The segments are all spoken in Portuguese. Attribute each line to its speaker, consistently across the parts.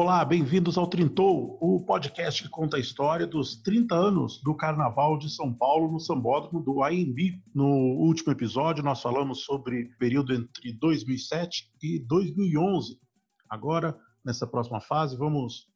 Speaker 1: Olá, bem-vindos ao Trintou, o podcast que conta a história dos 30 anos do Carnaval de São Paulo no Sambódromo do AMB. No último episódio, nós falamos sobre o período entre 2007 e 2011. Agora, nessa próxima fase, vamos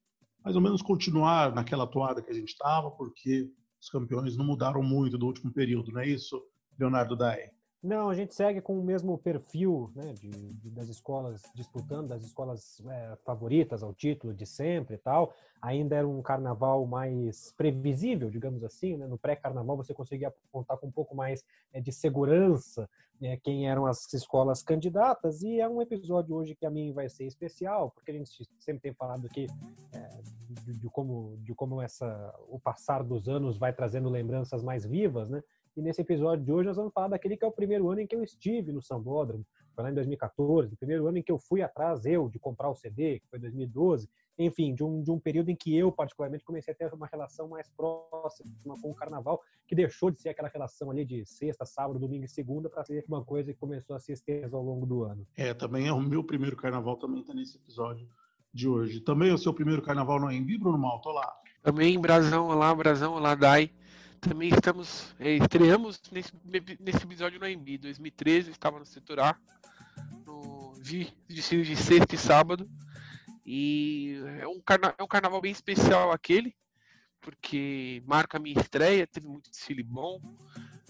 Speaker 1: mais ou menos continuar naquela toada que a gente estava, porque os campeões não mudaram muito do último período, não é isso, Leonardo Dai?
Speaker 2: Não, a gente segue com o mesmo perfil né, de, de, das escolas disputando, das escolas é, favoritas ao título de sempre e tal. Ainda era um carnaval mais previsível, digamos assim. Né? No pré-carnaval você conseguia contar com um pouco mais é, de segurança né, quem eram as escolas candidatas. E é um episódio hoje que a mim vai ser especial, porque a gente sempre tem falado aqui é, de, de, como, de como essa, o passar dos anos vai trazendo lembranças mais vivas, né? E nesse episódio de hoje nós vamos falar daquele que é o primeiro ano em que eu estive no Sambódromo, foi lá em 2014, o primeiro ano em que eu fui atrás, eu, de comprar o CD, que foi 2012, enfim, de um, de um período em que eu, particularmente, comecei a ter uma relação mais próxima com o carnaval, que deixou de ser aquela relação ali de sexta, sábado, domingo e segunda, para ser uma coisa que começou a se estender ao longo do ano.
Speaker 1: É, também é o meu primeiro carnaval, também está nesse episódio de hoje. Também é o seu primeiro carnaval no AMB, Bruno Malto? Olá.
Speaker 3: Também, Brasão, olá, Brasão, olá, Dai. Também estamos, é, estreamos nesse, nesse episódio no AMB. 2013, estava no setor A, no vi desfile de sexta e sábado. E é um, carna é um carnaval bem especial aquele, porque marca a minha estreia, teve muito desfile bom,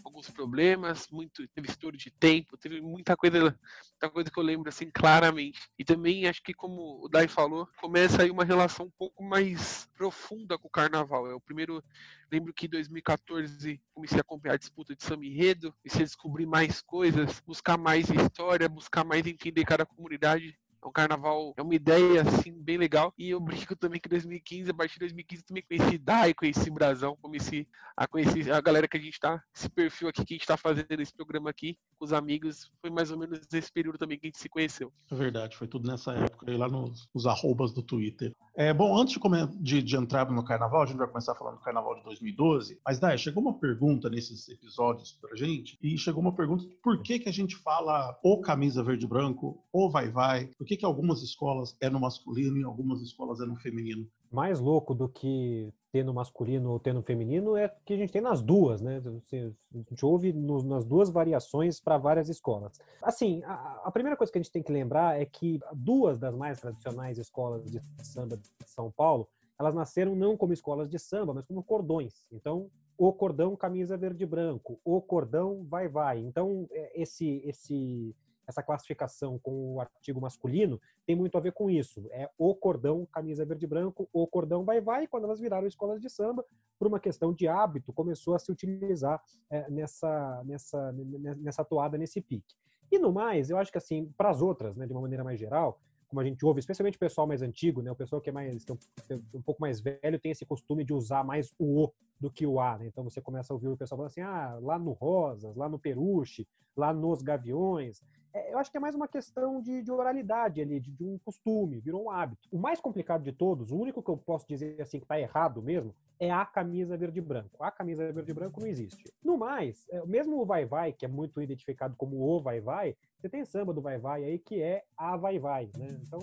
Speaker 3: alguns problemas, muito, teve estouro de tempo, teve muita coisa, muita coisa que eu lembro assim claramente. E também acho que como o Dai falou, começa aí uma relação um pouco mais profunda com o carnaval. O primeiro, lembro que em 2014 comecei a acompanhar a disputa de Samba Enredo, comecei a descobrir mais coisas, buscar mais história, buscar mais entender cada comunidade um carnaval, é uma ideia assim bem legal. E eu brinco também que 2015, a partir de 2015 também conheci Dai, conheci Brasão, comecei a conhecer a galera que a gente tá, esse perfil aqui que a gente tá fazendo esse programa aqui com os amigos, foi mais ou menos nesse período também que a gente se conheceu.
Speaker 1: É verdade, foi tudo nessa época, aí lá nos, nos arrobas do Twitter. É, bom, antes de, de, entrar no carnaval, a gente vai começar falando do carnaval de 2012, mas Dai, chegou uma pergunta nesses episódios pra gente, e chegou uma pergunta por que que a gente fala ou camisa verde branco, ou vai vai, por que que algumas escolas é no masculino e algumas escolas é no feminino?
Speaker 2: Mais louco do que ter no masculino ou ter no feminino é que a gente tem nas duas, né? A gente ouve no, nas duas variações para várias escolas. Assim, a, a, primeira coisa que a gente tem que lembrar é que duas das mais tradicionais escolas de samba de São Paulo, elas nasceram não como escolas de samba, mas como cordões. Então, o cordão camisa verde e branco, o cordão vai vai. Então, é, esse esse essa classificação com o artigo masculino tem muito a ver com isso. É o cordão camisa verde e branco, o cordão vai vai. Quando elas viraram escolas de samba, por uma questão de hábito, começou a se utilizar é, nessa nessa nessa toada nesse pique. E no mais, eu acho que assim, para as outras, né, de uma maneira mais geral, como a gente ouve, especialmente o pessoal mais antigo, né, o pessoal que é mais que é um, um, pouco mais velho tem esse costume de usar mais o do que o a, né? Então você começa a ouvir o pessoal falando assim, ah, lá no Rosas, lá no Peruche, lá nos Gaviões. É, eu acho que é mais uma questão de, de oralidade ali, de, de, um costume, virou um hábito. O mais complicado de todos, o único que eu posso dizer assim que está errado mesmo, é a camisa verde e branco. A camisa verde e branco não existe. No mais, é, mesmo o vai vai, que é muito identificado como o vai vai, você tem samba do vai vai aí que é a vai vai, né? Então,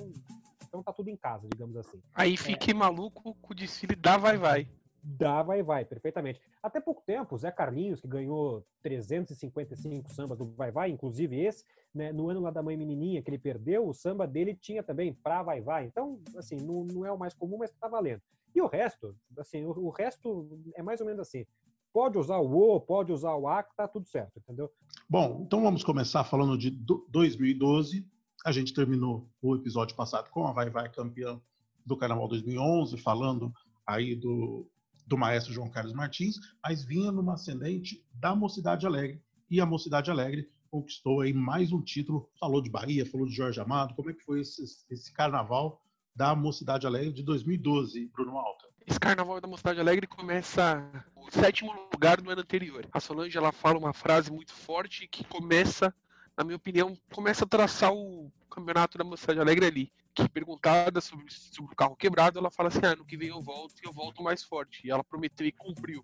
Speaker 2: então tá tudo em casa, digamos assim.
Speaker 3: Aí fiquei é. maluco com o desfile da vai vai.
Speaker 2: Da Vai Vai, perfeitamente. Até pouco tempo, Zé Carlinhos, que ganhou 355 sambas do Vai Vai, inclusive esse, né, no ano lá da Mãe Menininha, que ele perdeu, o samba dele tinha também pra Vai Vai. Então, assim, não, não é o mais comum, mas tá valendo. E o resto, assim, o, o resto é mais ou menos assim. Pode usar o O, pode usar o A, que tá tudo certo, entendeu?
Speaker 1: Bom, então vamos começar falando de 2012. A gente terminou o episódio passado com a Vai Vai campeã do Carnaval 2011, falando aí do, do maestro João Carlos Martins, mas vinha numa ascendente da Mocidade Alegre. E a Mocidade Alegre conquistou aí mais um título. Falou de Bahia, falou de Jorge Amado. Como é que foi esse, esse carnaval da Mocidade Alegre de 2012, Bruno Alta?
Speaker 3: Esse carnaval da Mocidade Alegre começa o sétimo lugar do ano anterior. A Solange ela fala uma frase muito forte que começa, na minha opinião, começa a traçar o campeonato da Mocidade Alegre ali perguntada sobre, sobre o carro quebrado, ela fala assim: ah, no que vem eu volto e eu volto mais forte. E ela prometeu e cumpriu.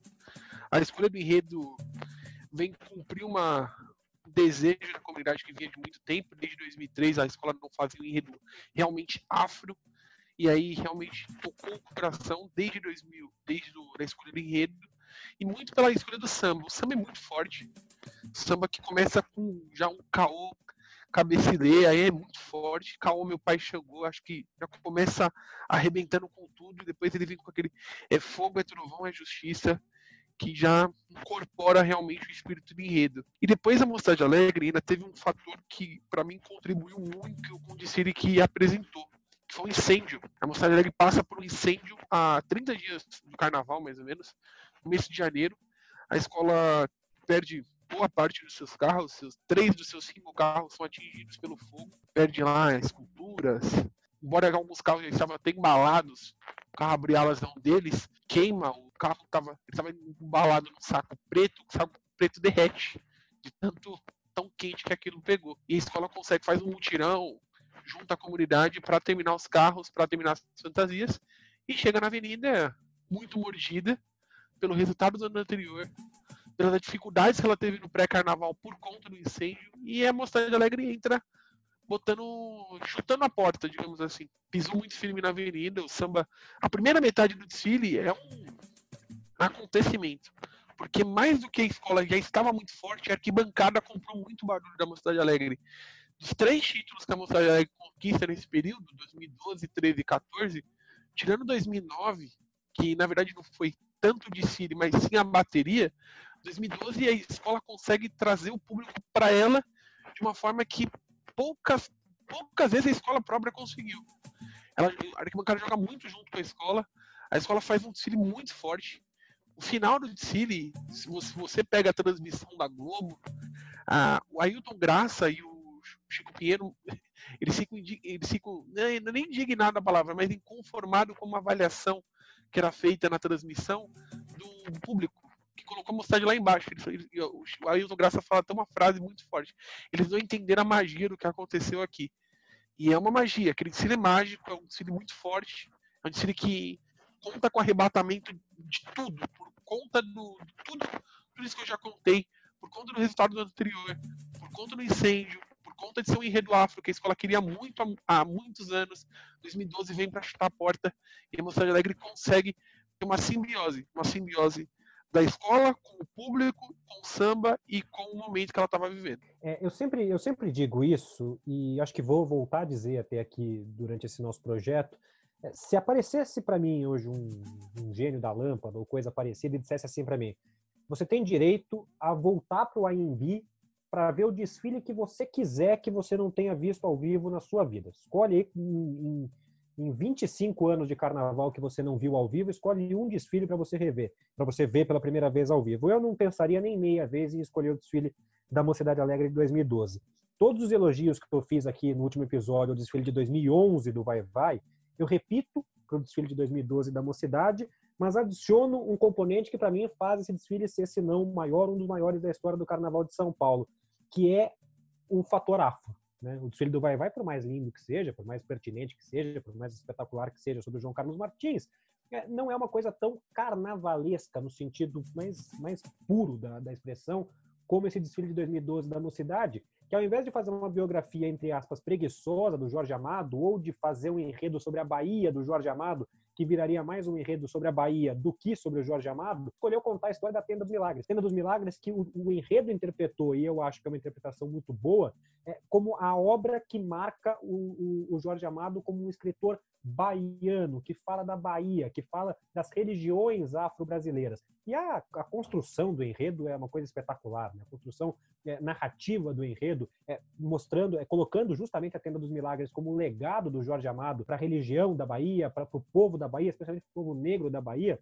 Speaker 3: A escolha do enredo vem cumprir uma, um desejo da comunidade que vinha de muito tempo. Desde 2003, a escola não fazia um enredo realmente afro. E aí realmente tocou o coração desde 2000, desde a escolha do enredo, e muito pela escolha do samba. O samba é muito forte. O samba que começa com já um caô cabecilê, aí é muito forte. Caô, meu pai chegou, acho que já começa arrebentando com tudo, e depois ele vem com aquele é fogo, é trovão, é justiça, que já incorpora realmente o espírito do enredo. E depois a Mocidade Alegre ainda teve um fator que para mim contribuiu muito com o Diciri que apresentou, que foi um incêndio. A Mocidade Alegre passa por um incêndio há 30 dias do carnaval, mais ou menos, no mês de janeiro. A escola perde boa parte dos seus carros, seus, três dos seus cinco carros são atingidos pelo fogo, perde lá esculturas, embora alguns carros já estavam até embalados, o carro abre alas um deles, queima, o carro estava embalado num saco preto, o saco preto derrete, de tanto tão quente que aquilo pegou. E a escola consegue, faz um mutirão, junta a comunidade para terminar os carros, para terminar as fantasias, e chega na avenida muito mordida pelo resultado do ano anterior, pelas dificuldades que ela teve no pré-carnaval por conta do incêndio, e a Mocidade Alegre entra botando, chutando a porta, digamos assim. Pisou muito firme na avenida, o samba. A primeira metade do desfile é um acontecimento. Porque mais do que a escola já estava muito forte, a arquibancada comprou muito barulho da Mocidade Alegre. Dos três títulos que a Mocidade Alegre conquista nesse período, 2012, 13 e 14, tirando 2009, que na verdade não foi tanto de desfile, mas sim a bateria, 2012 a escola consegue trazer o público para ela de uma forma que poucas, poucas vezes a escola própria conseguiu. Ela, a arquibancada joga muito junto com a escola, a escola faz um desfile muito forte. O final do desfile, se você, pega a transmissão da Globo, a, o Ailton Graça e o Chico Pinheiro, eles ficam, eles ficam nem indignados a palavra, mas inconformados com uma avaliação que era feita na transmissão do público colocou a mocidade lá embaixo. Ele, ele, o Ailton Graça fala até uma frase muito forte. Eles não entenderam a magia do que aconteceu aqui. E é uma magia, aquele desfile mágico, é um desfile muito forte, é um desfile que conta com arrebatamento de tudo, por conta do tudo, tudo isso que eu já contei, por conta do resultado do anterior, por conta do incêndio, por conta de ser um enredo afro que a escola queria muito há, há muitos anos. 2012 vem para chutar a porta e a Mocidade Alegre consegue ter uma simbiose, uma simbiose da escola, com o público, com o samba e com o momento que ela estava vivendo.
Speaker 2: É, eu, sempre, eu sempre digo isso, e acho que vou voltar a dizer até aqui durante esse nosso projeto. É, se aparecesse para mim hoje um, um, gênio da lâmpada ou coisa parecida e dissesse assim para mim: você tem direito a voltar para o AMB para ver o desfile que você quiser que você não tenha visto ao vivo na sua vida. Escolhe aí em, em em 25 anos de carnaval que você não viu ao vivo, escolhe um desfile para você rever, para você ver pela primeira vez ao vivo. Eu não pensaria nem meia vez em escolher o desfile da Mocidade Alegre de 2012. Todos os elogios que eu fiz aqui no último episódio, o desfile de 2011 do Vai Vai, eu repito para o desfile de 2012 da Mocidade, mas adiciono um componente que para mim faz esse desfile ser, se não o maior, um dos maiores da história do Carnaval de São Paulo, que é o fator afro. Né? O desfile do Vai Vai, por mais lindo que seja, por mais pertinente que seja, por mais espetacular que seja sobre o João Carlos Martins, é, não é uma coisa tão carnavalesca no sentido mais, mais puro da, da expressão, como esse desfile de 2012 da Mocidade, que ao invés de fazer uma biografia, entre aspas, preguiçosa do Jorge Amado, ou de fazer um enredo sobre a Bahia do Jorge Amado, que viraria mais um enredo sobre a Bahia do que sobre o Jorge Amado, escolheu contar a história da Tenda dos Milagres. Tenda dos Milagres que o, o enredo interpretou, e eu acho que é uma interpretação muito boa, é, como a obra que marca o, o, o Jorge Amado como um escritor baiano, que fala da Bahia, que fala das religiões afro-brasileiras. E a, a, construção do enredo é uma coisa espetacular, né? a construção é, narrativa do enredo, é, mostrando, é, colocando justamente a Tenda dos Milagres como um legado do Jorge Amado para a religião da Bahia, para o povo da Bahia, especialmente o povo negro da Bahia.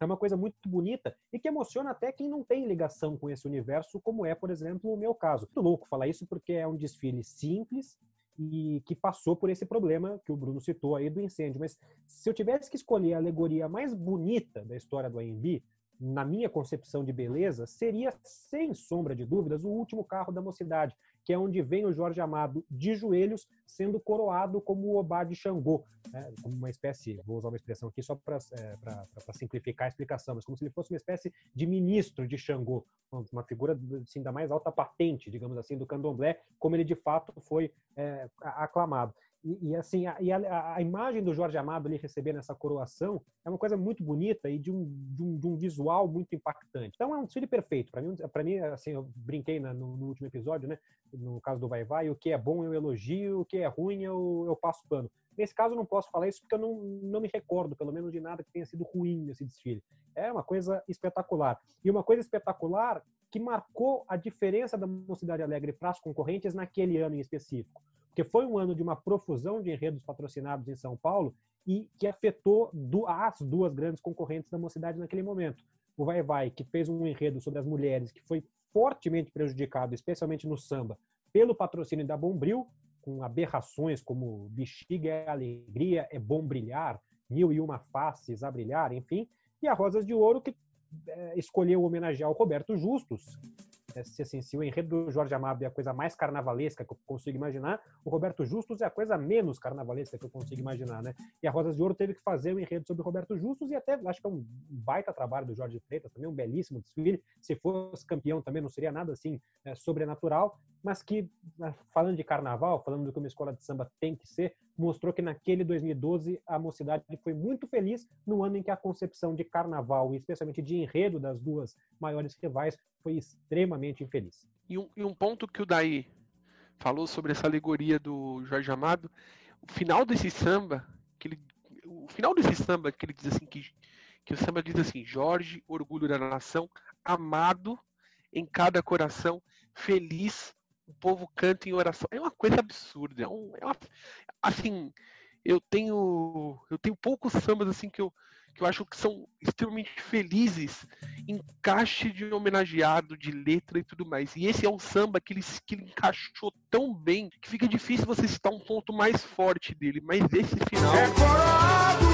Speaker 2: É uma coisa muito bonita e que emociona até quem não tem ligação com esse universo, como é, por exemplo, o meu caso. Muito louco falar isso porque é um desfile simples, e que passou por esse problema que o Bruno citou aí do incêndio. Mas se eu tivesse que escolher a alegoria mais bonita da história do AMB, na minha concepção de beleza, seria, sem sombra de dúvidas, o último carro da mocidade, que é onde vem o Jorge Amado de joelhos, sendo coroado como o Obá de Xangô, né? como uma espécie, vou usar uma expressão aqui só para é, simplificar a explicação, mas como se ele fosse uma espécie de ministro de Xangô, uma figura assim, da mais alta patente, digamos assim, do candomblé, como ele de fato foi é, aclamado. E, e assim, a, a, a, imagem do Jorge Amado ali recebendo essa coroação é uma coisa muito bonita e de um, de um, de um visual muito impactante. Então é um desfile perfeito. Para mim, para mim, assim, eu brinquei na, no, no, último episódio, né? No caso do Vai Vai, o que é bom eu elogio, o que é ruim eu, eu passo pano. Nesse caso, eu não posso falar isso porque eu não, não me recordo, pelo menos, de nada que tenha sido ruim nesse desfile. É uma coisa espetacular. E uma coisa espetacular que marcou a diferença da Mocidade Alegre para as concorrentes naquele ano em específico porque foi um ano de uma profusão de enredos patrocinados em São Paulo e que afetou as duas grandes concorrentes da mocidade naquele momento. O Vai Vai, que fez um enredo sobre as mulheres, que foi fortemente prejudicado, especialmente no samba, pelo patrocínio da Bombril, com aberrações como bexiga é alegria, é bom brilhar, mil e uma faces a brilhar, enfim, e a Rosas de Ouro, que é, escolheu homenagear o Roberto Justus, se, assim, se o enredo do Jorge Amado é a coisa mais carnavalesca que eu consigo imaginar, o Roberto Justus é a coisa menos carnavalesca que eu consigo imaginar, né? E a Rosas de Ouro teve que fazer um enredo sobre o Roberto Justus e até acho que é um baita trabalho do Jorge Freitas, também um belíssimo desfile. Se fosse campeão também não seria nada assim é, sobrenatural, mas que, né, falando de carnaval, falando do que uma escola de samba tem que ser, mostrou que naquele 2012 a mocidade foi muito feliz no ano em que a concepção de carnaval, e especialmente de enredo das duas maiores rivais, foi extremamente infeliz.
Speaker 3: E um, e um ponto que o Daí falou sobre essa alegoria do Jorge Amado, o final desse samba, que ele, o final desse samba que ele diz assim que, que o samba diz assim, Jorge, orgulho da nação, amado em cada coração, feliz o povo canta em oração. É uma coisa absurda. É, um, é uma, assim, eu tenho eu tenho poucos sambas assim que eu que eu acho que são extremamente felizes, encaixe de homenageado, de letra e tudo mais. E esse é um samba que ele, que ele encaixou tão bem que fica difícil você citar um ponto mais forte dele. Mas esse final. É coroado,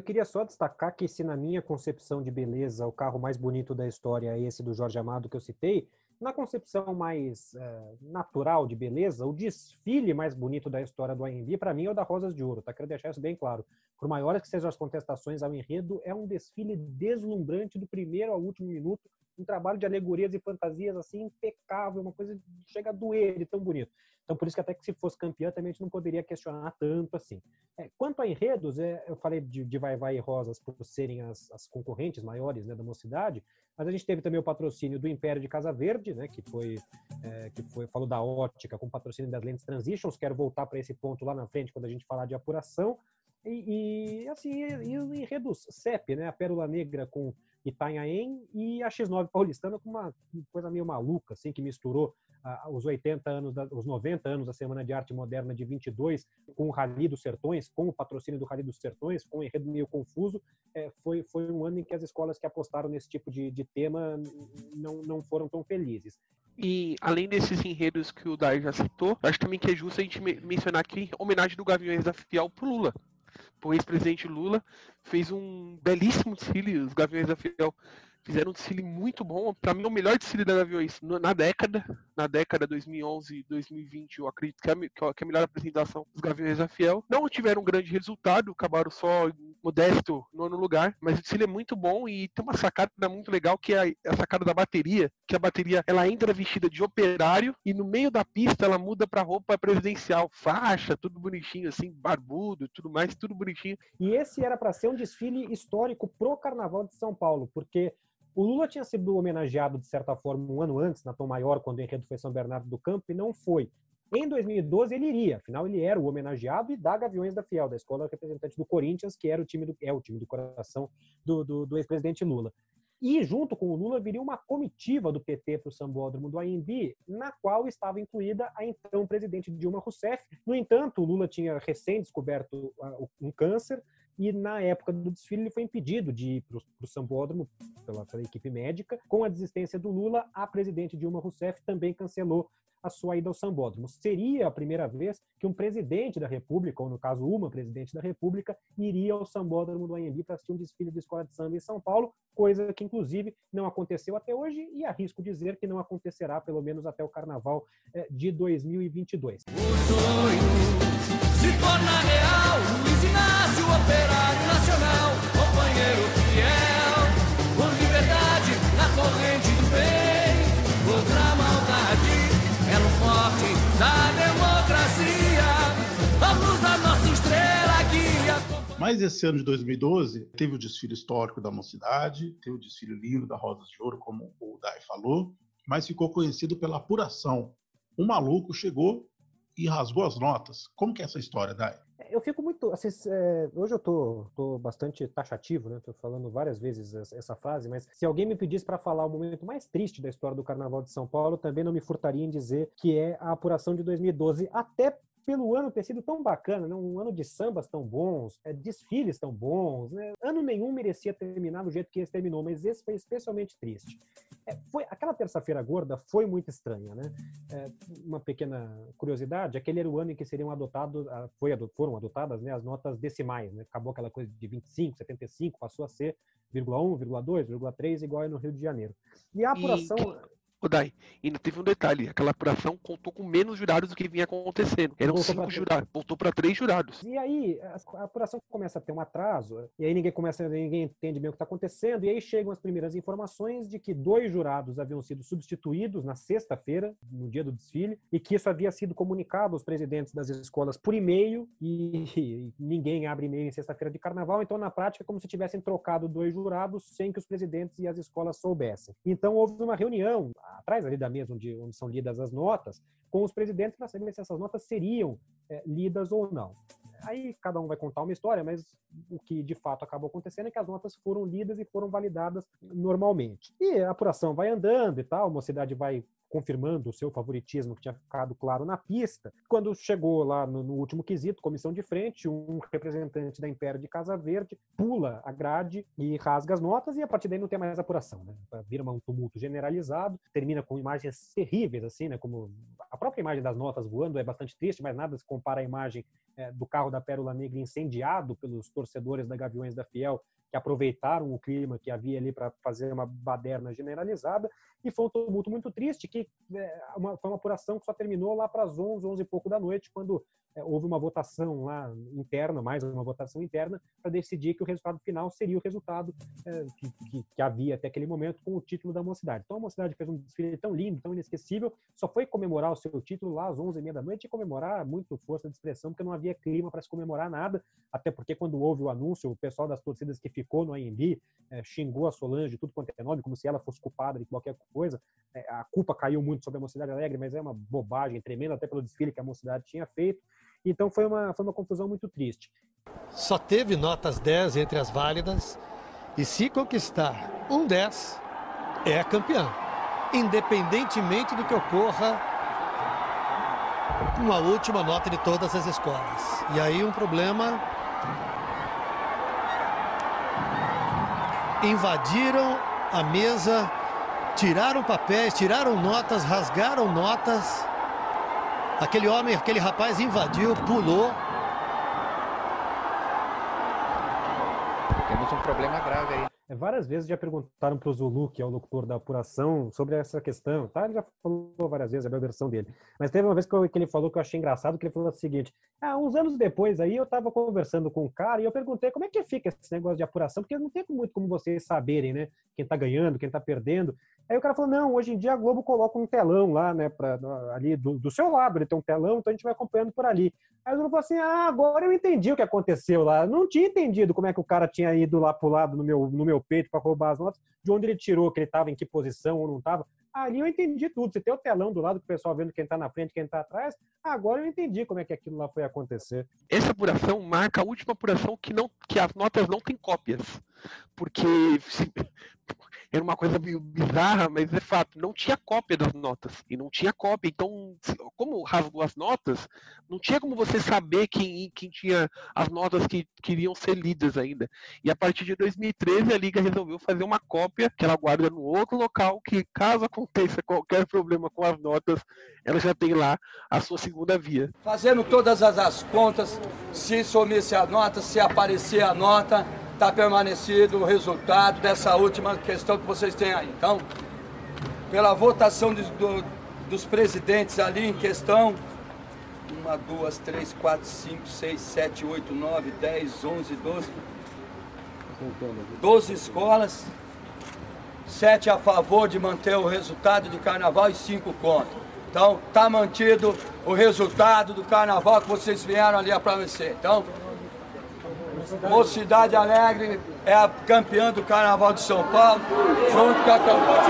Speaker 2: eu queria só destacar que se na minha concepção de beleza o carro mais bonito da história é esse do Jorge Amado que eu citei, na concepção mais é, natural de beleza, o desfile mais bonito da história do AMB, para mim, é o da Rosas de Ouro, tá? Quero deixar isso bem claro. Por maiores que sejam as contestações ao enredo, é um desfile deslumbrante do primeiro ao último minuto, um trabalho de alegorias e fantasias assim impecável, uma coisa que chega a doer de tão bonito. Então, por isso que até que se fosse campeã, também a gente não poderia questionar tanto assim. É, quanto a enredos, é, eu falei de, de Vai Vai e Rosas por serem as, as concorrentes maiores né, da mocidade, mas a gente teve também o patrocínio do Império de Casa Verde, né, que foi, é, que foi falou da ótica com patrocínio das lentes Transitions. Quero voltar para esse ponto lá na frente quando a gente falar de apuração. E, e assim, e, e enredos CEP, né, a Pérola Negra com Itanhaém e a X9 paulistana com uma coisa meio maluca, assim, que misturou ah, os 80 anos, da, os 90 anos da Semana de Arte Moderna de 22 com o Rally dos Sertões, com o patrocínio do Rally dos Sertões, com um enredo meio confuso. É, foi, foi um ano em que as escolas que apostaram nesse tipo de, de tema não, não foram tão felizes.
Speaker 3: E além desses enredos que o Dai já citou, acho também que é justo a gente mencionar aqui a homenagem do Gaviões da Fiel pro Lula o ex-presidente Lula fez um belíssimo desfile, os Gaviões da Fiel fizeram um desfile muito bom, para mim é o melhor desfile da Gaviões na década, na década 2011 2020, eu acredito que é, a, que é a melhor apresentação dos Gaviões da Fiel. Não tiveram um grande resultado, acabaram só modesto nono lugar, mas o desfile é muito bom e tem uma sacada muito legal que é a sacada da bateria, que a bateria ela entra vestida de operário e no meio da pista ela muda para roupa presidencial, faixa, tudo bonitinho assim, barbudo, tudo mais, tudo bonitinho.
Speaker 2: E esse era para ser um desfile histórico pro Carnaval de São Paulo, porque o Lula tinha sido homenageado, de certa forma, um ano antes, na Tom Maior, quando o enredo foi São Bernardo do Campo, e não foi. Em 2012 ele iria, afinal ele era o homenageado e da Gaviões da Fiel, da escola representante do Corinthians, que era o time do, é o time do coração do, do, do ex-presidente Lula. E junto com o Lula viria uma comitiva do PT para o sambódromo do AMB, na qual estava incluída a então presidente Dilma Rousseff. No entanto, o Lula tinha recém descoberto um câncer, e na época do desfile ele foi impedido de ir para o sambódromo pela, pela, equipe médica. Com a desistência do Lula, a presidente Dilma Rousseff também cancelou a sua ida ao Sambódromo. Seria a primeira vez que um presidente da República, ou no caso uma presidente da República, iria ao Sambódromo do Anhembi para assistir um desfile de escola de samba em São Paulo, coisa que inclusive não aconteceu até hoje e arrisco dizer que não acontecerá pelo menos até o Carnaval eh, de 2022. O sonho se torna real, Luiz Inácio, operário nacional, companheiro fiel, por liberdade na corrente do bem, contra a maldade, elo forte da democracia, luz da nossa estrela guia.
Speaker 1: Mas esse ano de 2012 teve o desfile histórico da mocidade, teve o desfile lindo da Rosas de Ouro, como o Dai falou, mas ficou conhecido pela apuração. Um maluco chegou e rasgou as notas. Como que é essa história, Dai?
Speaker 2: Eu fico muito. Assim, é, hoje eu tô, tô bastante taxativo, né? Tô falando várias vezes essa frase, mas se alguém me pedisse para falar o momento mais triste da história do Carnaval de São Paulo, também não me furtaria em dizer que é a apuração de 2012. Até pelo ano ter sido tão bacana, né? um ano de sambas tão bons, é, desfiles tão bons. Né? Ano nenhum merecia terminar do jeito que esse terminou, mas esse foi especialmente triste. É, foi Aquela terça-feira gorda foi muito estranha. Né? É, uma pequena curiosidade, aquele era o ano em que seriam adotados, foi, foram adotadas né, as notas decimais. Né? Acabou aquela coisa de 25, 75, passou a ser 0,1, 0,2, 0,3, igual é no Rio de Janeiro. E a apuração... E
Speaker 3: o Dai, ainda teve um detalhe: aquela apuração contou com menos jurados do que vinha acontecendo. Eram voltou cinco jurados, voltou para três jurados.
Speaker 2: E aí a apuração começa a ter um atraso, e aí ninguém começa, ninguém entende bem o que está acontecendo, e aí chegam as primeiras informações de que dois jurados haviam sido substituídos na sexta-feira, no dia do desfile, e que isso havia sido comunicado aos presidentes das escolas por e-mail, e, e ninguém abre e-mail em sexta-feira de carnaval, então na prática é como se tivessem trocado dois jurados sem que os presidentes e as escolas soubessem. Então houve uma reunião atrás ali da mesa onde, onde são lidas as notas, com os presidentes para saber se essas notas seriam é, lidas ou não. Aí cada um vai contar uma história, mas o que de fato acabou acontecendo é que as notas foram lidas e foram validadas normalmente. E a apuração vai andando e tal, a mocidade vai confirmando o seu favoritismo que tinha ficado claro na pista. Quando chegou lá no, no, último quesito, comissão de frente, um representante da Império de Casa Verde pula a grade e rasga as notas e a partir daí não tem mais apuração, né? Vira um tumulto generalizado, termina com imagens terríveis assim, né? Como a própria imagem das notas voando é bastante triste, mas nada se compara à imagem é, do carro da Pérola Negra incendiado pelos torcedores da Gaviões da Fiel que aproveitaram o clima que havia ali para fazer uma baderna generalizada, e foi um tumulto muito triste, que é, uma, foi uma apuração que só terminou lá para as 11, 11 e pouco da noite, quando é, houve uma votação lá interna, mais uma votação interna, para decidir que o resultado final seria o resultado é, que, que, que, havia até aquele momento com o título da mocidade. Então a mocidade fez um desfile tão lindo, tão inesquecível, só foi comemorar o seu título lá às 11h30 da noite e comemorar muito força de expressão, porque não havia clima para se comemorar nada, até porque quando houve o anúncio, o pessoal das torcidas que ficou no AMB é, xingou a Solange, tudo quanto é nome, como se ela fosse culpada de qualquer coisa. É, a culpa caiu muito sobre a Mocidade Alegre, mas é uma bobagem tremenda, até pelo desfile que a Mocidade tinha feito. Então foi uma, foi uma confusão muito triste.
Speaker 4: Só teve notas 10 entre as válidas, e se conquistar um 10, é campeão, independentemente do que ocorra com a última nota de todas as escolas. E aí um problema invadiram a mesa, tiraram papéis, tiraram notas, rasgaram notas. Aquele homem, aquele rapaz invadiu, pulou.
Speaker 5: Temos um problema grave aí.
Speaker 2: É, várias vezes já perguntaram para o Zulu, que é o locutor da apuração, sobre essa questão. Tá? Ele já falou várias vezes, é a versão dele. Mas teve uma vez que, ele falou que eu achei engraçado, que ele falou o seguinte, ah, uns anos depois aí eu estava conversando com um cara e eu perguntei como é que fica esse negócio de apuração, porque não tem muito como vocês saberem, né? Quem está ganhando, quem está perdendo. Aí o cara falou, não, hoje em dia a Globo coloca um telão lá, né, pra, ali do, do seu lado, ele tem um telão, então a gente vai acompanhando por ali. Aí o Zulu falou assim, ah, agora eu entendi o que aconteceu lá. Não tinha entendido como é que o cara tinha ido lá pro lado no meu, no meu peito para roubar as notas, de onde ele tirou, que ele estava em que posição ou não estava. Ali eu entendi tudo. Você tem o telão do lado, o pessoal vendo quem está na frente, quem está atrás. Agora eu entendi como é que aquilo lá foi acontecer.
Speaker 3: Essa apuração marca a última apuração que, não, que as notas não têm cópias. Porque era uma coisa meio bizarra, mas é fato, não tinha cópia das notas. E não tinha cópia. Então, como rasgou as notas, não tinha como você saber quem, quem tinha as notas que queriam ser lidas ainda. E a partir de 2013, a Liga resolveu fazer uma cópia que ela guarda no outro local, que caso aconteça qualquer problema com as notas, ela já tem lá a sua segunda via.
Speaker 5: Fazendo todas as, as contas, se sumisse a nota, se aparecer a nota, está permanecido o resultado dessa última questão que vocês têm aí. Então, pela votação de, do, dos presidentes ali em questão, uma, duas, três, quatro, cinco, seis, sete, oito, nove, dez, onze, doze, doze escolas, sete a favor de manter o resultado de carnaval e cinco contra. Então, está mantido o resultado do carnaval que vocês vieram ali a prometer. Então, Mocidade Alegre é a campeã do Carnaval de São Paulo, junto com a campeã.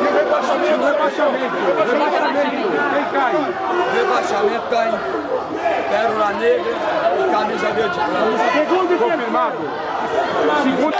Speaker 6: E o rebaixamento, rebaixamento, rebaixamento, quem cai?
Speaker 5: O rebaixamento está em Pérola Negra e Camisa Verde Branca.
Speaker 6: Segundo confirmado. Segundo.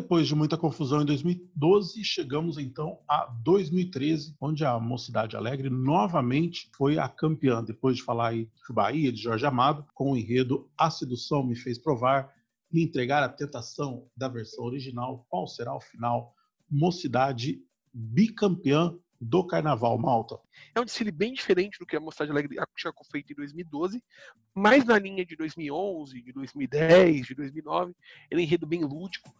Speaker 1: Depois de muita confusão em 2012, chegamos então a 2013, onde a Mocidade Alegre novamente foi a campeã. Depois de falar aí de Bahia, de Jorge Amado, com o enredo A Sedução Me Fez Provar, me entregar a tentação da versão original, qual será o final? Mocidade bicampeã do Carnaval, Malta.
Speaker 3: É um desfile bem diferente do que a Mocidade Alegre tinha feito em 2012, mais na linha de 2011, de 2010, de 2009. Ele é um enredo bem lúdico.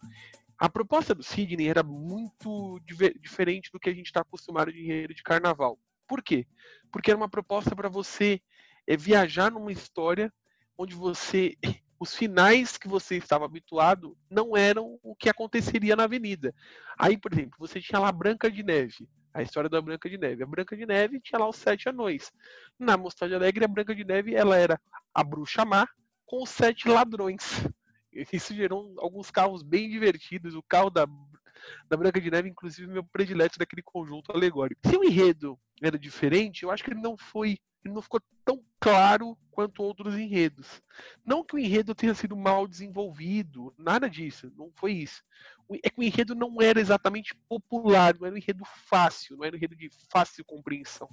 Speaker 3: A proposta do Sidney era muito diferente do que a gente está acostumado de enredo de carnaval. Por quê? Porque era uma proposta para você é, viajar numa história onde você os finais que você estava habituado não eram o que aconteceria na avenida. Aí, por exemplo, você tinha lá Branca de Neve, a história da Branca de Neve. A Branca de Neve tinha lá os sete anões. Na Mostagem Alegre, a Branca de Neve ela era a bruxa má com os sete ladrões. Isso gerou alguns carros bem divertidos. O carro da, da Branca de Neve, inclusive, meu predileto daquele conjunto alegórico. Se o enredo era diferente, eu acho que ele não foi. Ele não ficou tão claro quanto outros enredos. Não que o enredo tenha sido mal desenvolvido, nada disso, não foi isso. É que o enredo não era exatamente popular, não era um enredo fácil, não era um enredo de fácil compreensão.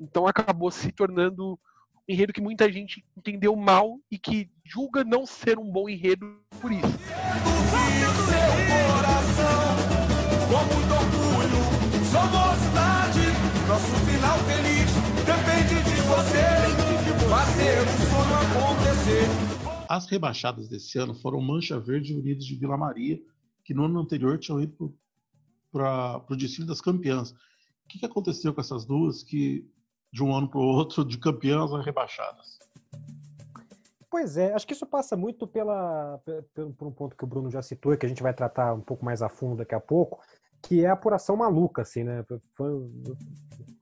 Speaker 3: Então acabou se tornando enredo que muita gente entendeu mal e que julga não ser um bom enredo por isso.
Speaker 1: As rebaixadas desse ano foram Mancha Verde e Unidos de Vila Maria, que no ano anterior tinham ido para o desfile das campeãs. O que, que aconteceu com essas duas que de um ano para o outro, de campeãs a rebaixadas.
Speaker 2: Pois é, acho que isso passa muito pela, por um ponto que o Bruno já citou, e que a gente vai tratar um pouco mais a fundo daqui a pouco, que é a apuração maluca, assim, né?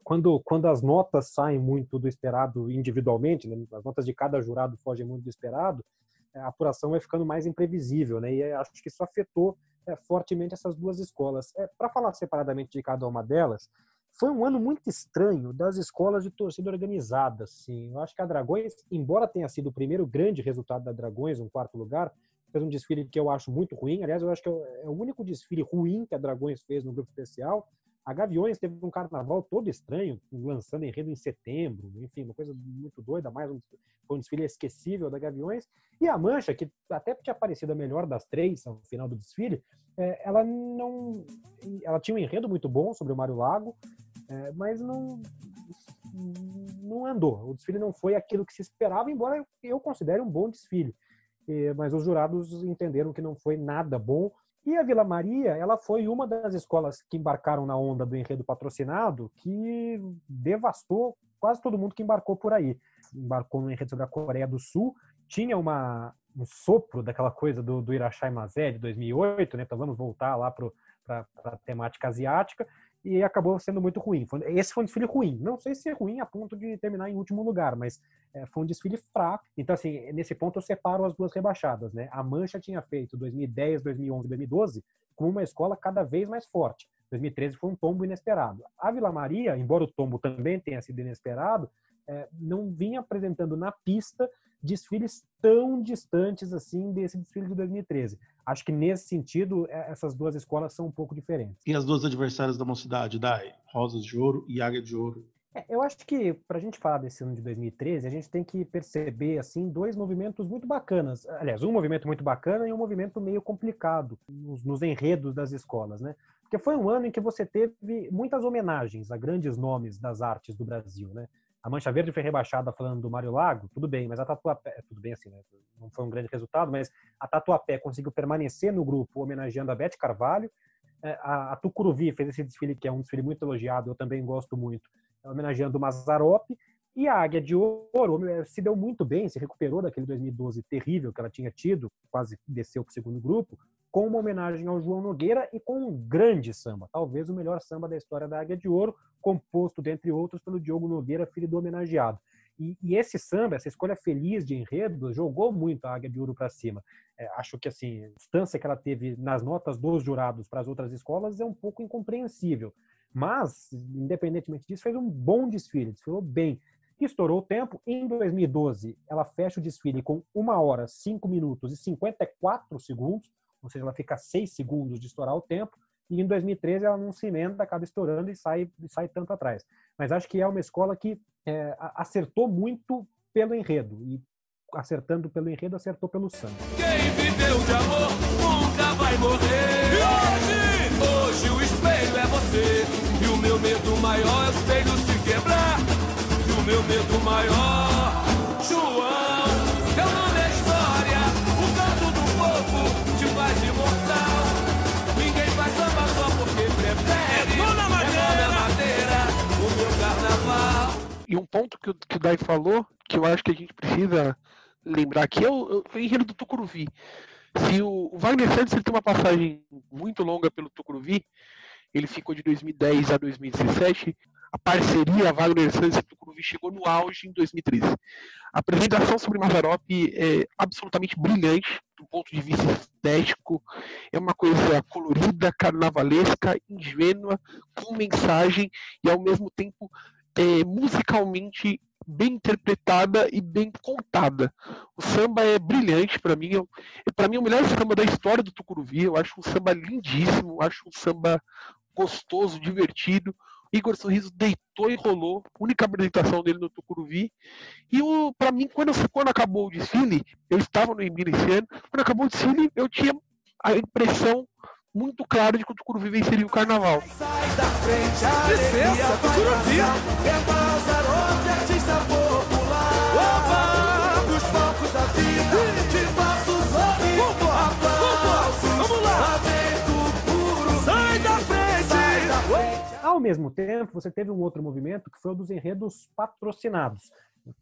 Speaker 2: Quando, quando as notas saem muito do esperado individualmente, né? as notas de cada jurado fogem muito do esperado, a apuração vai ficando mais imprevisível, né? E acho que isso afetou é, fortemente essas duas escolas. É, Para falar separadamente de cada uma delas, foi um ano muito estranho das escolas de torcida organizada. Assim. Eu acho que a Dragões, embora tenha sido o primeiro grande resultado da Dragões, um quarto lugar, fez um desfile que eu acho muito ruim. Aliás, eu acho que é, é o único desfile ruim que a Dragões fez no grupo especial. A Gaviões teve um carnaval todo estranho, lançando enredo em setembro, enfim, uma coisa muito doida, mais um, foi um desfile esquecível da Gaviões. E a Mancha, que até tinha aparecido a melhor das três no final do desfile, é, ela não. Ela tinha um enredo muito bom sobre o Mário Lago, é, mas não, não andou. O desfile não foi aquilo que se esperava, embora eu considere um bom desfile. É, mas os jurados entenderam que não foi nada bom e a Vila Maria, ela foi uma das escolas que embarcaram na onda do enredo patrocinado, que devastou quase todo mundo que embarcou por aí. Embarcou no enredo sobre a Coreia do Sul, tinha uma, um sopro daquela coisa do, do Irachai Mazé de 2008, né? Então vamos voltar lá para a temática asiática e acabou sendo muito ruim. Esse foi um desfile ruim. Não sei se é ruim a ponto de terminar em último lugar, mas é, foi um desfile fraco. Então, assim, nesse ponto eu separo as duas rebaixadas, né? A Mancha tinha feito 2010, 2011, 2012 com uma escola cada vez mais forte. 2013 foi um tombo inesperado. A Vila Maria, embora o tombo também tenha sido inesperado, é, não vinha apresentando na pista desfiles tão distantes assim desse desfile de 2013. Acho que nesse sentido é, essas duas escolas são um pouco diferentes.
Speaker 1: E as duas adversárias da mocidade, Dai, Rosas de Ouro e Águia de Ouro.
Speaker 2: É, eu acho que para a gente falar desse ano de 2013, a gente tem que perceber assim dois movimentos muito bacanas. Aliás, um movimento muito bacana e um movimento meio complicado nos, nos enredos das escolas, né? Porque foi um ano em que você teve muitas homenagens a grandes nomes das artes do Brasil, né? A Mancha Verde foi rebaixada falando do Mário Lago, tudo bem, mas a Tatuapé, tudo bem assim, né? não foi um grande resultado, mas a Tatuapé conseguiu permanecer no grupo homenageando a Bete Carvalho, é, a, a Tucuruvi fez esse desfile que é um desfile muito elogiado, eu também gosto muito, homenageando o Mazarope, e a Águia de Ouro se deu muito bem, se recuperou daquele 2012 terrível que ela tinha tido, quase desceu para o segundo grupo, com uma homenagem ao João Nogueira e com um grande samba, talvez o melhor samba da história da Águia de Ouro, composto, dentre outros, pelo Diogo Nogueira, filho do homenageado. E, e esse samba, essa escolha feliz de enredo, jogou muito a Águia de Ouro para cima. É, acho que assim, a distância que ela teve nas notas dos jurados para as outras escolas é um pouco incompreensível. Mas, independentemente disso, fez um bom desfile, desfilou bem. Estourou o tempo. Em 2012, ela fecha o desfile com 1 hora, 5 minutos e 54 segundos, ou seja, ela fica 6 segundos de estourar o tempo. E em 2013 ela não se emenda, acaba estourando e sai, e sai tanto atrás. Mas acho que é uma escola que é, acertou muito pelo enredo. E acertando pelo enredo, acertou pelo samba.
Speaker 7: Quem viveu de amor nunca vai morrer. E hoje, hoje o espelho é você. E o meu medo maior é o espelho se quebrar meu medo maior.
Speaker 3: E um ponto que o, que o Dai falou, que eu acho que a gente precisa lembrar aqui, é o, o enredo do Tucuruvi. Se o, o Wagner Santos ele tem uma passagem muito longa pelo Tucuruvi, ele ficou de 2010 a 2017, a parceria Wagner Santos e Tucuruvi chegou no auge em 2013. A apresentação sobre Mazarop é absolutamente brilhante do ponto de vista estético. É uma coisa colorida, carnavalesca, ingênua, com mensagem e ao mesmo tempo é, musicalmente bem interpretada e bem contada. O samba é brilhante para mim. Para mim é o melhor samba da história do Tucuruvi. Eu acho um samba lindíssimo, acho um samba gostoso, divertido. Igor Sorriso deitou e rolou, única apresentação dele no Tucuruvi. E para mim, quando, quando acabou o desfile, eu estava no Emílio esse ano, quando acabou o desfile, eu tinha a impressão muito clara de que o Tucuruvi venceria o carnaval. Sai da frente, a Licença, Tucuruvi! É artista popular. Opa! Dos palcos da vida, de passos
Speaker 2: Ao mesmo tempo, você teve um outro movimento que foi o dos enredos patrocinados.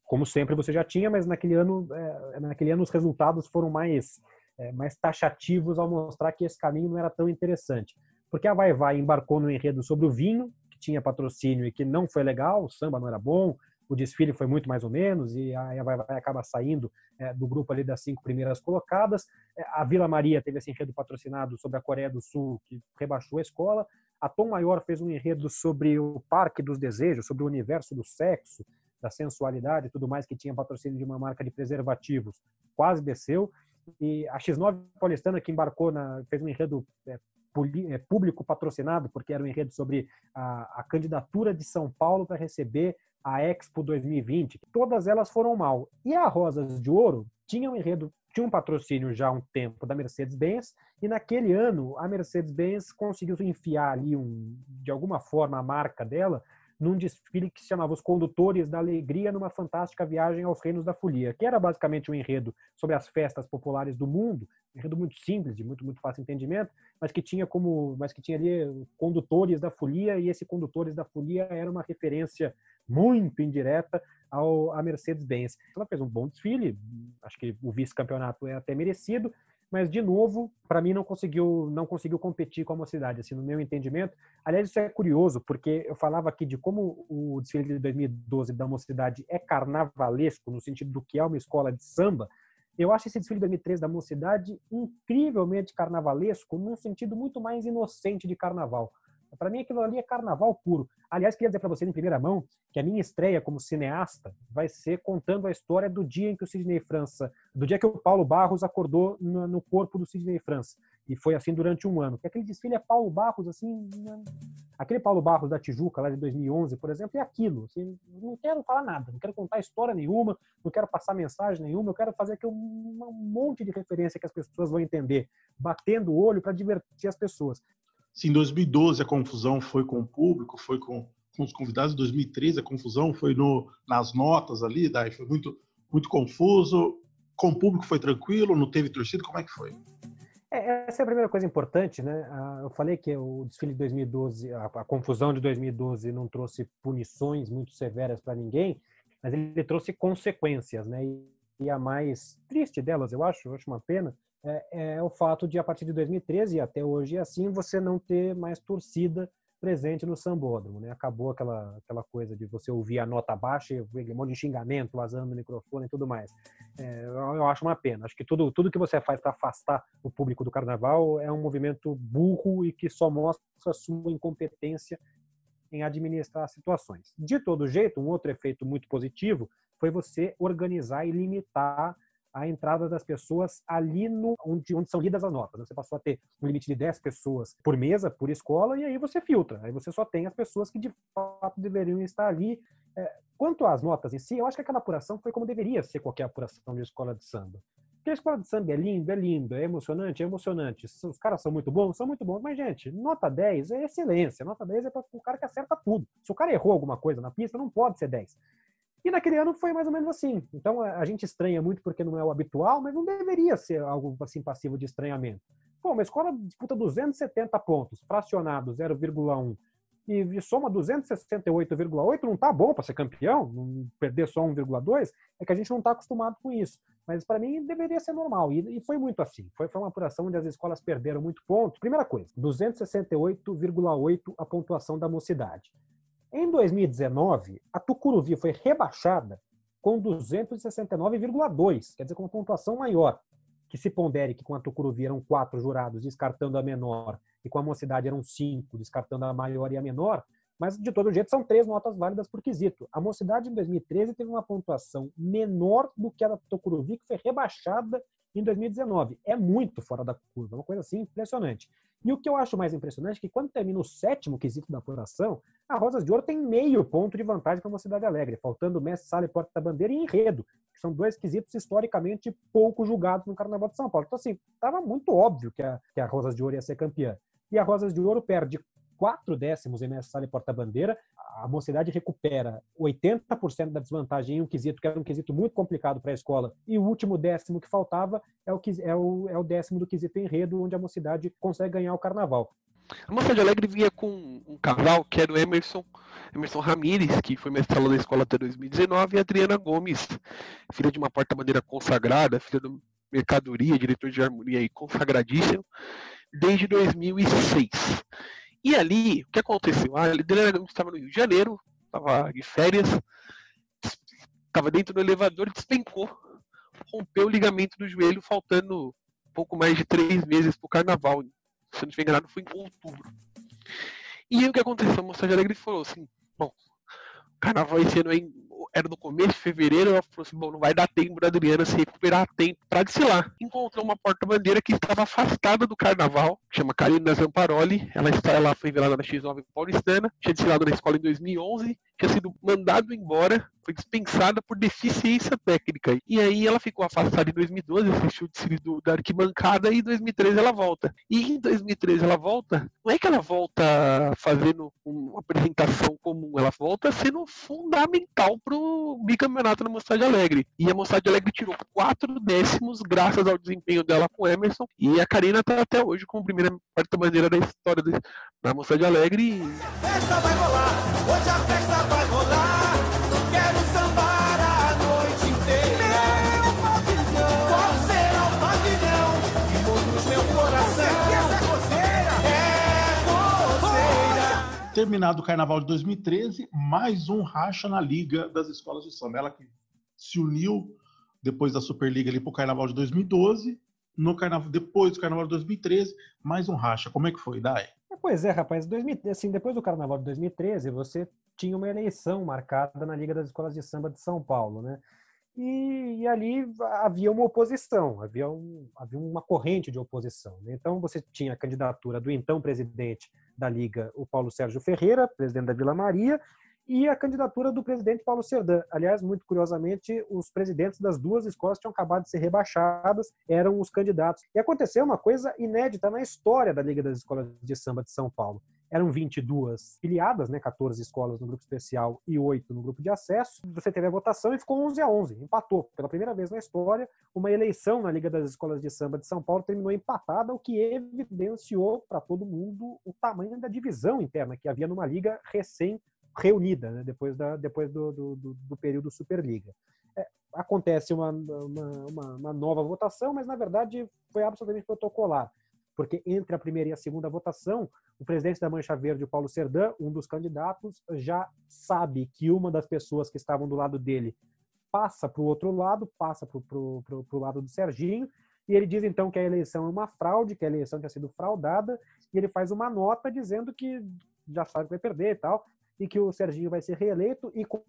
Speaker 2: Como sempre você já tinha, mas naquele ano, é, naquele ano os resultados foram mais, é, mais taxativos ao mostrar que esse caminho não era tão interessante. Porque a Vai Vai embarcou no enredo sobre o vinho, que tinha patrocínio e que não foi legal, o samba não era bom, o desfile foi muito mais ou menos, e a Vai Vai acaba saindo é, do grupo ali das cinco primeiras colocadas. É, a Vila Maria teve esse enredo patrocinado sobre a Coreia do Sul, que rebaixou a escola. A Tom Maior fez um enredo sobre o Parque dos Desejos, sobre o universo do sexo, da sensualidade e tudo mais, que tinha patrocínio de uma marca de preservativos. Quase desceu. E a X9 Paulistana, que embarcou, na, fez um enredo é, é público patrocinado, porque era um enredo sobre a, a candidatura de São Paulo para receber a Expo 2020. Todas elas foram mal. E a Rosas de Ouro tinha um enredo tinha um patrocínio já há um tempo da Mercedes-Benz, e naquele ano a Mercedes-Benz conseguiu enfiar ali, um, de alguma forma, a marca dela num desfile que se chamava Os Condutores da Alegria numa Fantástica Viagem aos Reinos da Folia, que era basicamente um enredo sobre as festas populares do mundo, um enredo muito simples, de muito, muito fácil entendimento, mas que tinha como, mas que tinha ali condutores da folia, e esse condutores da folia era uma referência muito indireta ao, à Mercedes-Benz. Ela fez um bom desfile, acho que o vice-campeonato é até merecido, mas de novo, para mim não conseguiu não conseguiu competir com a mocidade, assim, no meu entendimento. Aliás, isso é curioso, porque eu falava aqui de como o desfile de 2012 da mocidade é carnavalesco no sentido do que é uma escola de samba. Eu acho esse desfile de 2013 da mocidade incrivelmente carnavalesco, num sentido muito mais inocente de carnaval. Para mim, aquilo ali é carnaval puro. Aliás, queria dizer para vocês em primeira mão que a minha estreia como cineasta vai ser contando a história do dia em que o Sidney França, do dia que o Paulo Barros acordou no, corpo do Sidney França. E foi assim durante um ano. Aquele desfile é Paulo Barros, assim. Aquele Paulo Barros da Tijuca, lá de 2011, por exemplo, é aquilo. Assim, não quero falar nada, não quero contar história nenhuma, não quero passar mensagem nenhuma, eu quero fazer aqui um monte de referência que as pessoas vão entender, batendo o olho para divertir as pessoas.
Speaker 1: Se em 2012 a confusão foi com o público, foi com, com os convidados, em 2013 a confusão foi no, nas notas ali, daí foi muito, muito confuso. Com o público foi tranquilo, não teve torcida, como é que foi?
Speaker 2: É, essa é a primeira coisa importante, né? Ah, eu falei que o desfile de 2012, a, a confusão de 2012 não trouxe punições muito severas para ninguém, mas ele trouxe consequências, né? E, e, a mais triste delas, eu acho, eu acho uma pena, é, é o fato de a partir de 2013 e até hoje assim você não ter mais torcida presente no sambódromo, né? Acabou aquela aquela coisa de você ouvir a nota baixa, e um monte de xingamento vazando no microfone e tudo mais. É, eu acho uma pena. Acho que tudo tudo que você faz para afastar o público do carnaval é um movimento burro e que só mostra a sua incompetência em administrar situações. De todo jeito, um outro efeito muito positivo foi você organizar e limitar a entrada das pessoas ali no, onde, onde são lidas as notas. Né? Você passou a ter um limite de 10 pessoas por mesa, por escola, e aí você filtra. Aí você só tem as pessoas que de fato deveriam estar ali. É, quanto às notas em si, eu acho que aquela apuração foi como deveria ser qualquer apuração de escola de samba. Porque a escola de samba é lindo, é lindo, é emocionante, é emocionante. Os caras são muito bons, são muito bons. Mas, gente, nota 10 é excelência. Nota 10 é para o cara que acerta tudo. Se o cara errou alguma coisa na pista, não pode ser 10. E naquele ano foi mais ou menos assim. Então a gente estranha muito porque não é o habitual, mas não deveria ser algo assim passivo de estranhamento. Pô, uma escola disputa 270 pontos, fracionado 0,1 e soma 268,8, não tá bom para ser campeão, perder só 1,2, é que a gente não está acostumado com isso. Mas para mim deveria ser normal e, foi muito assim. Foi, foi uma apuração onde as escolas perderam muito ponto. Primeira coisa, 268,8 a pontuação da mocidade. Em 2019, a Tucuruvi foi rebaixada com 269,2, quer dizer, com uma pontuação maior. Que se pondere que com a Tucuruvi eram quatro jurados, descartando a menor, e com a Mocidade eram cinco, descartando a maior e a menor, mas de todo jeito são três notas válidas por quesito. A Mocidade em 2013 teve uma pontuação menor do que a da Tocuruvi, que foi rebaixada em 2019. É muito fora da curva, uma coisa assim impressionante. E o que eu acho mais impressionante é que quando termina o sétimo quesito da apuração, a Rosas de Ouro tem meio ponto de vantagem para a Mocidade Alegre, faltando Mestre, Sala e Porta da Bandeira e Enredo, que são dois quesitos historicamente pouco julgados no Carnaval de São Paulo. Então, assim, estava muito óbvio que a, que a Rosas de Ouro ia ser campeã. E a Rosas de Ouro perde quatro décimos em Mestre, Sala e Porta Bandeira a mocidade recupera 80% da desvantagem em um quesito que era um quesito muito complicado para a escola, e o último décimo que faltava é o, é, o, é o décimo do quesito enredo, onde a mocidade consegue ganhar o carnaval.
Speaker 3: A Mocidade Alegre vinha com um casal que era o Emerson, Emerson Ramírez, que foi mestrado da escola até 2019, e a Adriana Gomes, filha de uma porta-bandeira consagrada, filha do Mercadoria, diretor de harmonia e consagradíssimo, desde 2006. E ali, o que aconteceu? A estava no Rio de Janeiro, estava de férias, estava dentro do elevador despencou. Rompeu o ligamento do joelho, faltando pouco mais de três meses para o carnaval. Se não estiver enganado, foi em outubro. E aí o que aconteceu? A Moça de Alegre falou assim: bom, carnaval esse ano é em era no começo de fevereiro, ela falou assim, bom, não vai dar tempo da Adriana se recuperar tempo para desfilar. Encontrou uma porta-bandeira que estava afastada do carnaval, chama Karina Zamparoli, ela, está, ela foi velada na X9 paulistana, tinha desfilado na escola em 2011, tinha sido mandado embora, foi dispensada por deficiência técnica. E aí ela ficou afastada em 2012, assistiu o desfile da arquibancada e em 2013 ela volta. E em 2013 ela volta, não é que ela volta fazendo uma apresentação comum, ela volta sendo fundamental para o bicampeonato na Mocidade Alegre. E a Mocidade Alegre tirou quatro décimos graças ao desempenho dela com Emerson. E a Karina está até hoje como primeira porta-bandeira da história da Mocidade Alegre. Festa vai rolar, hoje a festa vai rolar. Coração.
Speaker 1: É Terminado o carnaval de 2013, mais um racha na Liga das Escolas de Samba. Ela que se uniu depois da Superliga ali para o carnaval de 2012. No carnaval, depois do carnaval de 2013, mais um racha. Como é que foi, Dai?
Speaker 2: Pois é, rapaz. 2000, assim, depois do Carnaval de 2013, você tinha uma eleição marcada na Liga das Escolas de Samba de São Paulo, né? E, e ali havia uma oposição, havia, um, havia uma corrente de oposição. Né? Então você tinha a candidatura do então presidente da Liga, o Paulo Sérgio Ferreira, presidente da Vila Maria, e a candidatura do presidente Paulo Serdã. Aliás, muito curiosamente, os presidentes das duas escolas tinham acabado de ser rebaixadas, eram os candidatos. E aconteceu uma coisa inédita na história da Liga das Escolas de Samba de São Paulo. Eram 22 filiadas, né, 14 escolas no grupo especial e 8 no grupo de acesso. Você teve a votação e ficou 11 a 11, empatou. Pela primeira vez na história, uma eleição na Liga das Escolas de Samba de São Paulo terminou empatada, o que evidenciou para todo mundo o tamanho da divisão interna que havia numa liga recém reunida, né, depois, da, depois do, do, do, do período Superliga. É, acontece uma, uma, uma, uma nova votação, mas na verdade foi absolutamente protocolar porque entre a primeira e a segunda votação, o presidente da Mancha Verde, o Paulo Serdã, um dos candidatos, já sabe que uma das pessoas que estavam do lado dele passa para o outro lado, passa para o lado do Serginho, e ele diz então que a eleição é uma fraude, que a eleição tinha sido fraudada, e ele faz uma nota dizendo que já sabe que vai perder e tal, e que o Serginho vai ser reeleito, e com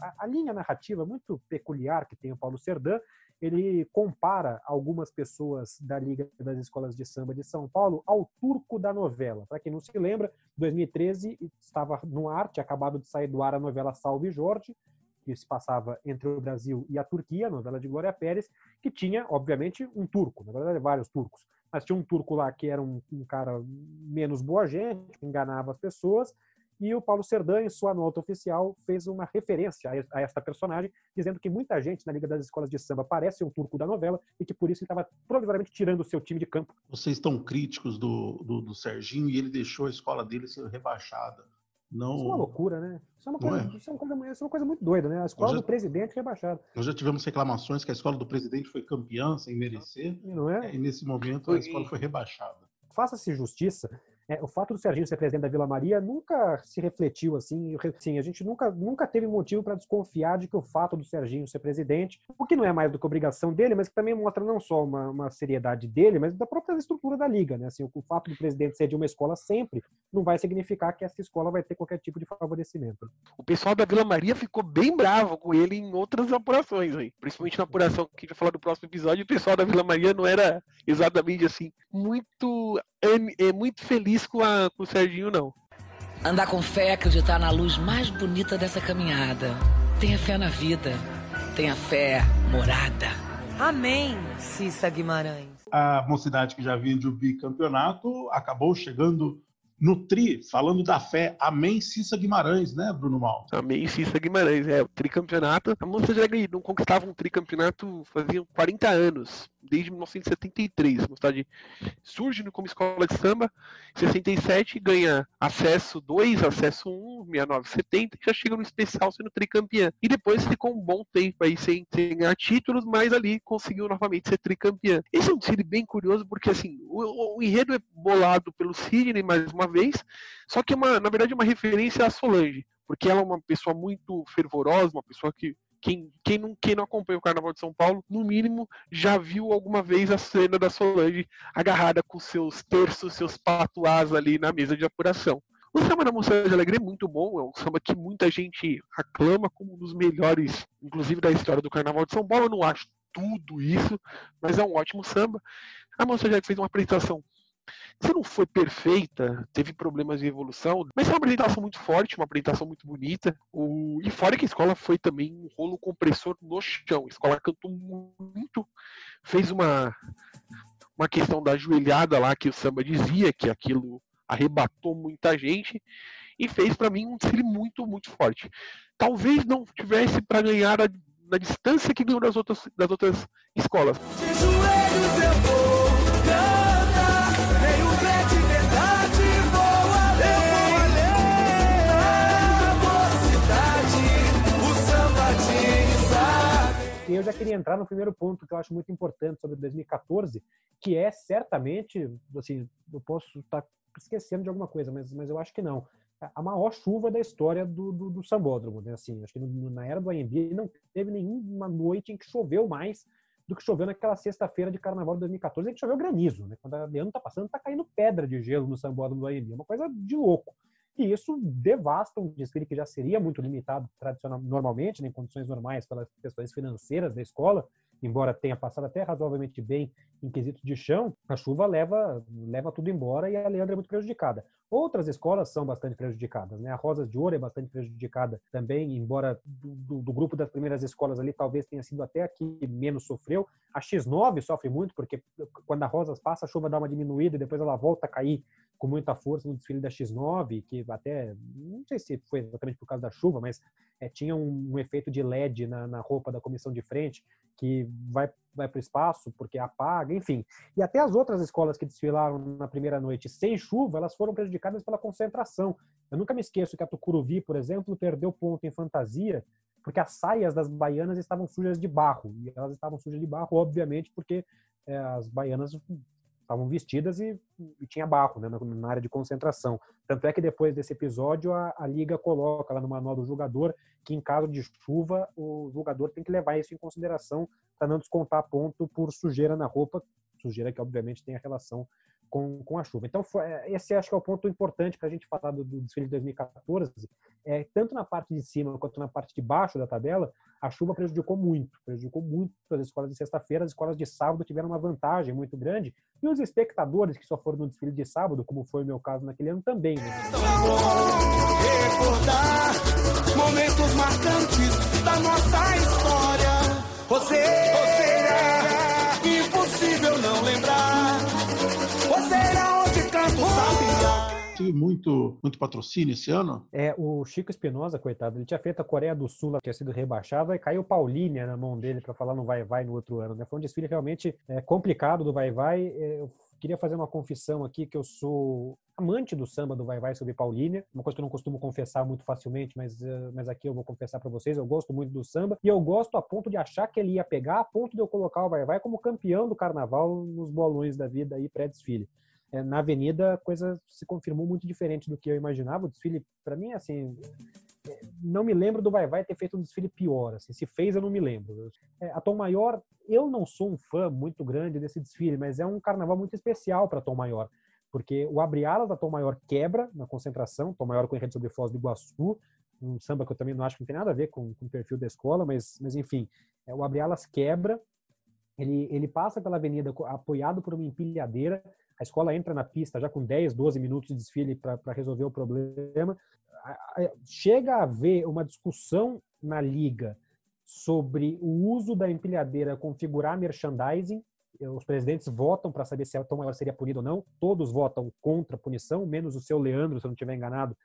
Speaker 2: a, a linha narrativa muito peculiar que tem o Paulo Serdã, ele compara algumas pessoas da Liga das Escolas de Samba de São Paulo ao turco da novela. Para quem não se lembra, 2013 estava no ar, tinha acabado de sair do ar a novela Salve Jorge, que se passava entre o Brasil e a Turquia, a novela de Glória Pérez, que tinha, obviamente, um turco, na verdade, vários turcos, mas tinha um turco lá que era um, um cara menos boa gente, que enganava as pessoas, e o Paulo Serdã, em sua nota oficial, fez uma referência a esta personagem, dizendo que muita gente na Liga das Escolas de Samba parece um turco da novela e que por isso ele estava provisoriamente tirando o seu time de campo.
Speaker 1: Vocês estão críticos do, do, do Serginho e ele deixou a escola dele ser rebaixada. Não...
Speaker 2: Isso é uma loucura, né? Isso é uma coisa, é? Isso é uma coisa, isso é uma coisa muito doida, né? A escola já, do presidente rebaixada.
Speaker 1: Nós já tivemos reclamações que a escola do presidente foi campeã sem merecer.
Speaker 2: Não é?
Speaker 1: E nesse momento a escola foi rebaixada.
Speaker 2: Faça-se justiça é, o fato do Serginho ser presidente da Vila Maria nunca se refletiu assim. Sim, a gente nunca, nunca teve motivo para desconfiar de que o fato do Serginho ser presidente, o que não é mais do que obrigação dele, mas que também mostra não só uma, uma seriedade dele, mas da própria estrutura da liga. Né? Assim, o, o fato do presidente ser de uma escola sempre não vai significar que essa escola vai ter qualquer tipo de favorecimento.
Speaker 3: O pessoal da Vila Maria ficou bem bravo com ele em outras apurações, aí. principalmente na apuração que a gente vai falar do próximo episódio. O pessoal da Vila Maria não era exatamente assim muito é, é muito feliz com, a, com o Serginho, não.
Speaker 8: Andar com fé é acreditar na luz mais bonita dessa caminhada. Tenha fé na vida. Tenha fé morada.
Speaker 9: Amém, Cissa Guimarães.
Speaker 1: A mocidade que já vinha de um bicampeonato acabou chegando no tri, falando da fé. Amém, Cissa Guimarães, né, Bruno Mal?
Speaker 3: Amém, Cissa Guimarães, é, o tricampeonato. A moça já não conquistava um tricampeonato fazia 40 anos desde 1973. A cidade surge como escola de samba, em 67 ganha acesso 2, acesso 1, 69, 70, e já chega no especial sendo tricampeã. E depois ficou um bom tempo aí sem, sem ganhar títulos, mas ali conseguiu novamente ser tricampeã. Esse é um Sidney bem curioso, porque assim, o, o, enredo é bolado pelo Sidney mais uma vez, só que é uma, na verdade é uma referência à Solange, porque ela é uma pessoa muito fervorosa, uma pessoa que quem, quem, não, quem não acompanha o Carnaval de São Paulo, no mínimo, já viu alguma vez a cena da Solange agarrada com seus terços, seus patuás ali na mesa de apuração. O samba da Mocidade de Alegre é muito bom, é um samba que muita gente aclama como um dos melhores, inclusive da história do Carnaval de São Paulo. Eu não acho tudo isso, mas é um ótimo samba. A Mocidade Alegre fez uma apresentação se não foi perfeita, teve problemas de evolução, mas é uma apresentação muito forte, uma apresentação muito bonita. O... E fora que a escola foi também um rolo compressor no chão. A escola cantou muito, fez uma, uma questão da joelhada lá que o samba dizia, que aquilo arrebatou muita gente, e fez para mim um desfile muito, muito forte. Talvez não tivesse para ganhar a, na distância que ganhou das outras, das outras escolas.
Speaker 2: Já queria entrar no primeiro ponto que eu acho muito importante sobre 2014, que é certamente, assim, eu posso estar esquecendo de alguma coisa, mas, mas eu acho que não. A maior chuva da história do, do, do Sambódromo, né? Assim, acho que no, na era do AMB não teve nenhuma noite em que choveu mais do que choveu naquela sexta-feira de carnaval de 2014, em que choveu granizo, né? Quando a Leandro tá passando, tá caindo pedra de gelo no sambódromo do Anhembi, é uma coisa de louco. E isso devasta um desfile que já seria muito limitado tradicional, normalmente, né, em condições normais, pelas questões financeiras da escola, embora tenha passado até razoavelmente bem em quesito de chão, a chuva leva, leva tudo embora e a Leandra é muito prejudicada. Outras escolas são bastante prejudicadas, né? A Rosas de Ouro é bastante prejudicada também, embora do, do, grupo das primeiras escolas ali talvez tenha sido até a que menos sofreu. A X9 sofre muito, porque quando a Rosas passa, a chuva dá uma diminuída e depois ela volta a cair com muita força no desfile da X9, que até, não sei se foi exatamente por causa da chuva, mas é, tinha um, um, efeito de LED na, na roupa da comissão de frente, que vai, vai para o espaço porque apaga, enfim. E até as outras escolas que desfilaram na primeira noite sem chuva, elas foram prejudicadas pela concentração. Eu nunca me esqueço que a Tucuruvi, por exemplo, perdeu ponto em fantasia porque as saias das baianas estavam sujas de barro. E elas estavam sujas de barro, obviamente, porque é, as baianas estavam vestidas e, e, tinha barro né, na, área de concentração. Tanto é que depois desse episódio a, a, liga coloca lá no manual do jogador que em caso de chuva o jogador tem que levar isso em consideração para não descontar ponto por sujeira na roupa, sujeira que obviamente tem a relação com, com a chuva. Então, foi, é, esse acho que é o ponto importante para a gente falar do, do, desfile de 2014. É, tanto na parte de cima quanto na parte de baixo da tabela, a chuva prejudicou muito, prejudicou muito as escolas de sexta-feira. As escolas de sábado tiveram uma vantagem muito grande. E os espectadores que só foram no desfile de sábado, como foi o meu caso naquele ano, também. Né?
Speaker 7: Recordar momentos marcantes da nossa história. Você, você é impossível não lembrar
Speaker 1: Tive muito, muito patrocínio esse ano.
Speaker 2: É, o Chico Espinosa, coitado, ele tinha feito a Coreia do Sul, tinha sido rebaixado, e caiu Paulínia na mão dele para falar no Vai Vai no outro ano. Né? Foi um desfile realmente é, complicado do Vai Vai. É, queria fazer uma confissão aqui que eu sou amante do samba do Vai Vai sobre Paulínia, uma coisa que eu não costumo confessar muito facilmente, mas, uh, mas aqui eu vou confessar para vocês, eu gosto muito do samba, e eu gosto a ponto de achar que ele ia pegar, a ponto de eu colocar o Vai Vai como campeão do carnaval nos bolões da vida aí pré-desfile é, na avenida a coisa se confirmou muito diferente do que eu imaginava. O desfile, para mim, assim, é, não me lembro do Vai Vai ter feito um desfile pior. Assim, se fez, eu não me lembro. É, a Tom Maior, eu não sou um fã muito grande desse desfile, mas é um carnaval muito especial para Tom Maior, porque o abre alas da Tom Maior quebra na concentração, Tom Maior com enredo sobre Foz do Iguaçu, um samba que eu também não acho que não tem nada a ver com, com o perfil da escola, mas, mas enfim, é, o abre alas quebra, ele, ele passa pela avenida apoiado por uma empilhadeira, a escola entra na pista já com 10, 12 minutos de desfile para resolver o problema. Chega a haver uma discussão na liga sobre o uso da empilhadeira configurar merchandising. Os presidentes votam para saber se a Tom Maior seria punido ou não. Todos votam contra a punição, menos o seu Leandro, se eu não estiver enganado,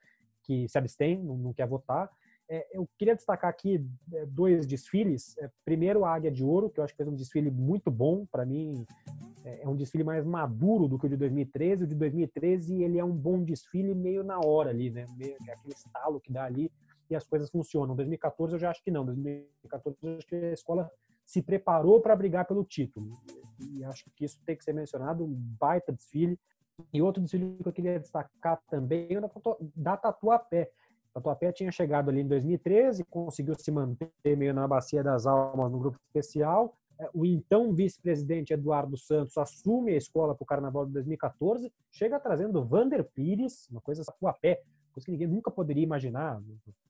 Speaker 2: que se abstém, não quer votar. É, eu queria destacar aqui é, dois desfiles. É, primeiro, a Águia de Ouro, que eu acho que fez um desfile muito bom. Para mim, é, é um desfile mais maduro do que o de 2013. O de 2013 ele é um bom desfile meio na hora ali, né? Meio, é aquele estalo que dá ali e as coisas funcionam. 2014 eu já acho que não. 2014 eu acho que a escola se preparou para brigar pelo título. E acho que isso tem que ser mencionado, um baita desfile. E outro desfile que eu queria destacar também é da Tatuapé. Tatuapé tinha chegado ali em 2013, conseguiu se manter meio na bacia das almas no grupo especial, o então vice-presidente Eduardo Santos assume a escola para o Carnaval de 2014, chega trazendo Vander Pires, uma coisa a pé, coisa que ninguém nunca poderia imaginar,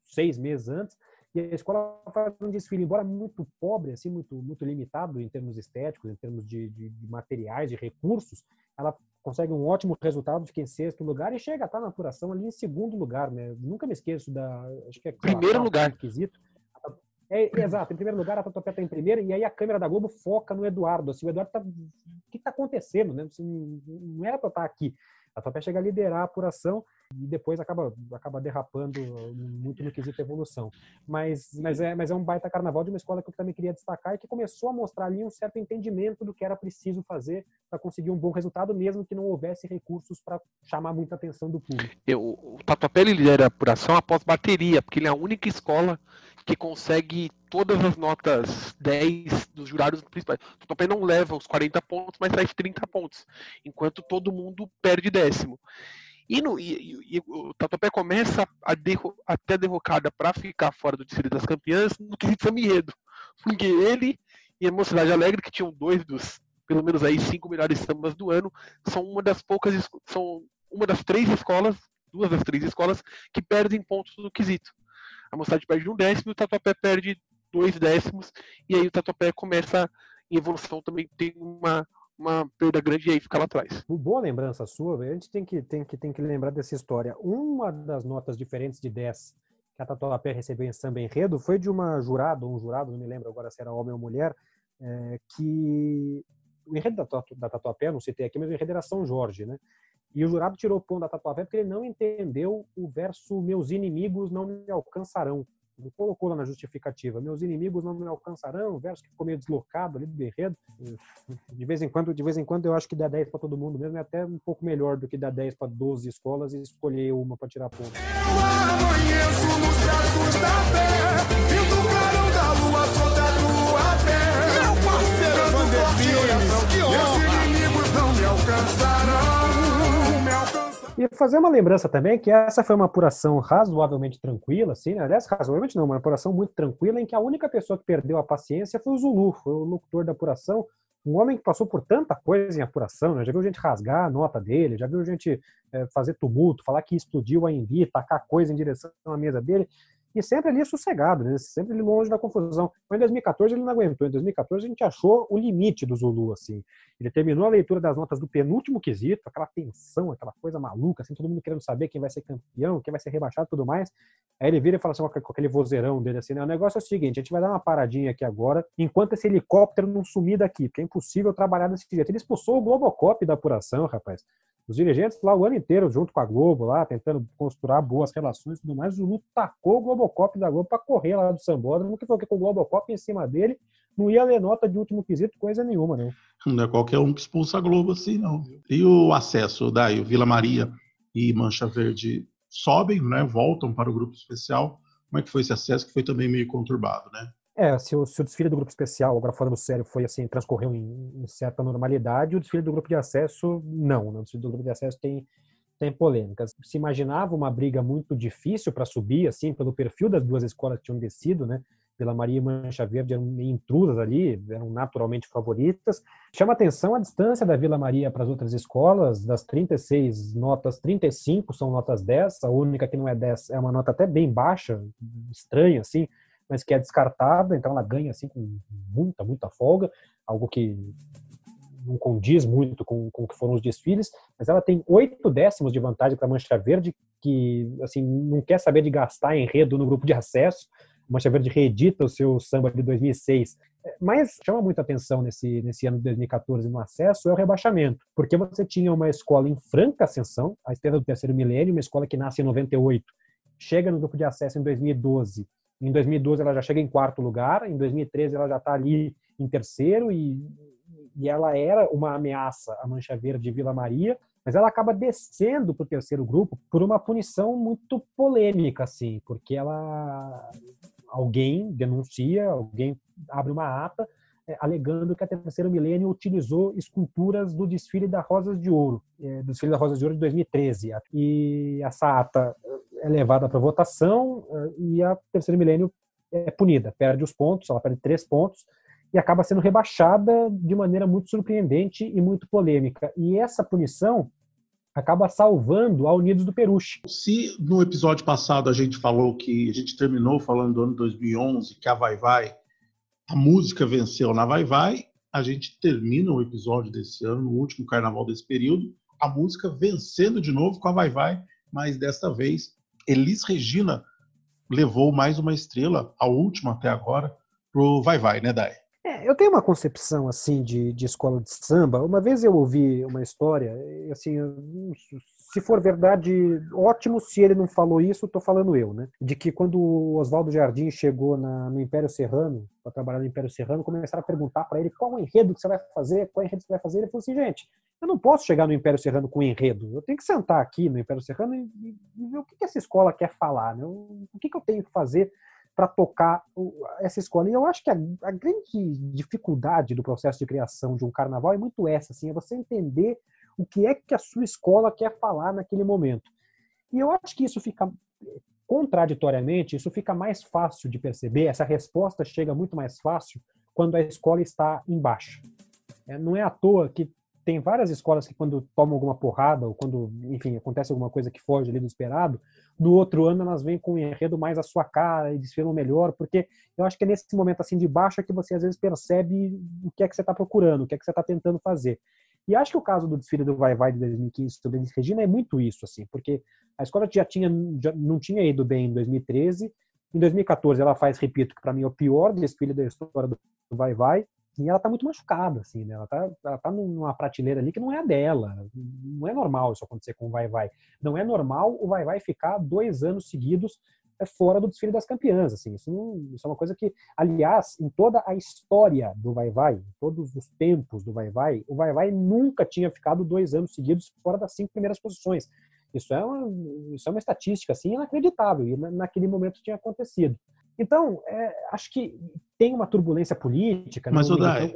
Speaker 2: seis meses antes, e a escola faz um desfile, embora muito pobre, assim, muito, muito limitado em termos estéticos, em termos de, de, de materiais, de recursos, ela consegue um ótimo resultado, fica em sexto lugar e chega a estar na apuração ali em segundo lugar, né? Nunca me esqueço da, acho que é
Speaker 3: primeiro lugar,
Speaker 2: quesito. É, exato, em primeiro lugar a Tatuapé está em primeiro, e aí a câmera da Globo foca no Eduardo. Assim, o Eduardo tá. O que está acontecendo? Né? Assim, não era para estar tá aqui. A Tatuapé chega a liderar a apuração e depois acaba, acaba derrapando muito no quesito evolução. Mas, mas, é, mas é um baita carnaval de uma escola que eu também queria destacar e que começou a mostrar ali um certo entendimento do que era preciso fazer para conseguir um bom resultado, mesmo que não houvesse recursos para chamar muita atenção do público.
Speaker 3: Eu, o Tatuapé lidera a apuração após bateria, porque ele é a única escola que consegue todas as notas 10 dos jurados principais. O Tatuapé não leva os 40 pontos, mas traz 30 pontos, enquanto todo mundo perde décimo. E, no, e, e, o Tatuapé começa a, derro, a ter a derrocada para ficar fora do desfile das campeãs no quesito Samirredo. Porque ele E a Mocidade Alegre, que tinham dois dos, pelo menos aí, cinco melhores sambas do ano, são uma das poucas, são uma das três escolas, duas das três escolas, que perdem pontos no quesito. A Mocidade perde um décimo o Tatuapé perde dois décimos, e aí o Tatuapé começa em evolução também, tem uma, uma perda grande e aí fica lá atrás.
Speaker 2: Boa lembrança sua, a gente tem que, tem, que, tem que lembrar dessa história. Uma das notas diferentes de 10 que a Tatuapé recebeu em samba enredo foi de uma jurada, um jurado, não me lembro agora se era homem ou mulher, é, que o enredo da, da Tatuapé, não citei aqui, mas o enredo era São Jorge, né? E o jurado tirou o ponto da Tatuapé porque ele não entendeu o verso meus inimigos não me alcançarão. Ele colocou lá na justificativa, meus inimigos não me alcançarão, o verso que ficou meio deslocado ali do enredo. De vez em quando, de vez em quando eu acho que dá 10 para todo mundo mesmo é até um pouco melhor do que dar 10 para 12 escolas e escolher uma para tirar ponto. Eu amanheço nos braços da fé, vindo clarão da lua, E fazer uma lembrança também que essa foi uma apuração razoavelmente tranquila, assim, né? aliás, razoavelmente não, uma apuração muito tranquila, em que a única pessoa que perdeu a paciência foi o Zulu, foi o locutor da apuração, um homem que passou por tanta coisa em apuração, né? já viu gente rasgar a nota dele, já viu gente é, fazer tumulto, falar que explodiu a Embi, tacar coisa em direção à mesa dele, e sempre ali sossegado, né? sempre ali longe da confusão. Mas em 2014 ele não aguentou. Em 2014 a gente achou o limite do Zulu, assim. Ele terminou a leitura das notas do penúltimo quesito, aquela tensão, aquela coisa maluca, assim, todo mundo querendo saber quem vai ser campeão, quem vai ser rebaixado e tudo mais. Aí ele vira e fala assim, com aquele vozeirão dele assim, né? O negócio é o seguinte, a gente vai dar uma paradinha aqui agora, enquanto esse helicóptero não sumir daqui, porque é impossível trabalhar desse jeito. Ele expulsou o Globocop da apuração, rapaz os dirigentes lá o ano inteiro junto com a Globo lá, tentando construir boas relações e tudo mais, o Lula tacou o Globocop da Globo para correr lá do Sambódromo, que foi com o Globocop em cima dele, não ia ler nota de último quesito, coisa nenhuma, não.
Speaker 1: Não é qualquer um que expulsa a Globo assim, não. E o acesso, daí, o Vila Maria e Mancha Verde sobem, né, voltam para o grupo especial. Como é que foi esse acesso, que foi também meio conturbado, né?
Speaker 2: É, se o, se o, desfile do grupo especial, agora falando sério, foi assim, transcorreu em, em, certa normalidade, o desfile do grupo de acesso, não. Né? O desfile do grupo de acesso tem, tem polêmicas. Se imaginava uma briga muito difícil para subir, assim, pelo perfil das duas escolas que tinham descido, né? Pela Maria e Mancha Verde eram intrusas ali, eram naturalmente favoritas. Chama atenção a distância da Vila Maria para as outras escolas, das 36 notas, 35 são notas 10, a única que não é 10 é uma nota até bem baixa, estranha, assim, mas que é descartada, então ela ganha assim com muita, muita folga, algo que não condiz muito com, com o que foram os desfiles, mas ela tem oito décimos de vantagem para a Mancha Verde, que assim não quer saber de gastar enredo no grupo de acesso. A Mancha Verde reedita o seu samba de 2006. Mas chama muita atenção nesse, nesse ano de 2014 no acesso é o rebaixamento, porque você tinha uma escola em franca ascensão, a Estrela do Terceiro Milênio, uma escola que nasce em 98, chega no grupo de acesso em 2012 em 2012 ela já chega em quarto lugar, em 2013 ela já está ali em terceiro e, e ela era uma ameaça à Mancha Verde de Vila Maria, mas ela acaba descendo para o terceiro grupo por uma punição muito polêmica, assim, porque ela alguém denuncia, alguém abre uma ata é, alegando que a terceiro milênio utilizou esculturas do desfile da Rosas de Ouro, é, do desfile da Rosas de Ouro de 2013. E essa ata é levada para votação eh, e a terceiro milênio é punida, perde os pontos, ela perde três pontos e acaba sendo rebaixada de maneira muito surpreendente e muito polêmica. E essa punição acaba salvando a Unidos do Peruche.
Speaker 1: Se no episódio passado a gente falou que a gente terminou falando do ano 2011, que a Vai Vai, a música venceu na Vai Vai, a gente termina o episódio desse ano, no último carnaval desse período, a música vencendo de novo com a Vai Vai, mas desta vez Elis Regina levou mais uma estrela, a última até agora, pro Vai Vai, né, Dai?
Speaker 2: É, eu tenho uma concepção assim de, de escola de samba. Uma vez eu ouvi uma história, assim, se for verdade, ótimo. Se ele não falou isso, estou falando eu, né? De que quando o Oswaldo Jardim chegou na, no Império Serrano, para trabalhar no Império Serrano, começaram a perguntar para ele qual o enredo que você vai fazer, qual enredo você vai fazer. Ele falou assim, gente, eu não posso chegar no Império Serrano com enredo. Eu tenho que sentar aqui no Império Serrano e, e ver o que, que essa escola quer falar, né? O que, que eu tenho que fazer para tocar essa escola. E eu acho que a, a, grande dificuldade do processo de criação de um carnaval é muito essa, assim, é você entender o que é que a sua escola quer falar naquele momento. E eu acho que isso fica contraditoriamente, isso fica mais fácil de perceber, essa resposta chega muito mais fácil quando a escola está em baixa. É, não é à toa que tem várias escolas que quando tomam alguma porrada ou quando, enfim, acontece alguma coisa que foge ali do esperado, no outro ano elas vêm com um enredo mais à sua cara e desfilam melhor, porque eu acho que é nesse momento assim de baixo é que você às vezes percebe o que é que você está procurando, o que é que você está tentando fazer. E acho que o caso do desfile do Vai Vai de 2015 sobre Elis Regina é muito isso, assim, porque a escola já tinha já não tinha ido bem em 2013, em 2014 ela faz, repito, que para mim é o pior desfile da história do Vai Vai, e ela tá muito machucada, assim, né? Ela tá, ela tá numa prateleira ali que não é dela. Não é normal isso acontecer com o Vai Vai. Não é normal o Vai Vai ficar dois anos seguidos fora do desfile das campeãs, assim. Isso, não, isso é uma coisa que, aliás, em toda a história do Vai Vai, em todos os tempos do Vai Vai, o Vai Vai nunca tinha ficado dois anos seguidos fora das cinco primeiras posições. Isso é uma, isso é uma estatística, assim, inacreditável. E naquele momento tinha acontecido. Então, é, acho que tem uma turbulência política.
Speaker 1: Mas, Odai,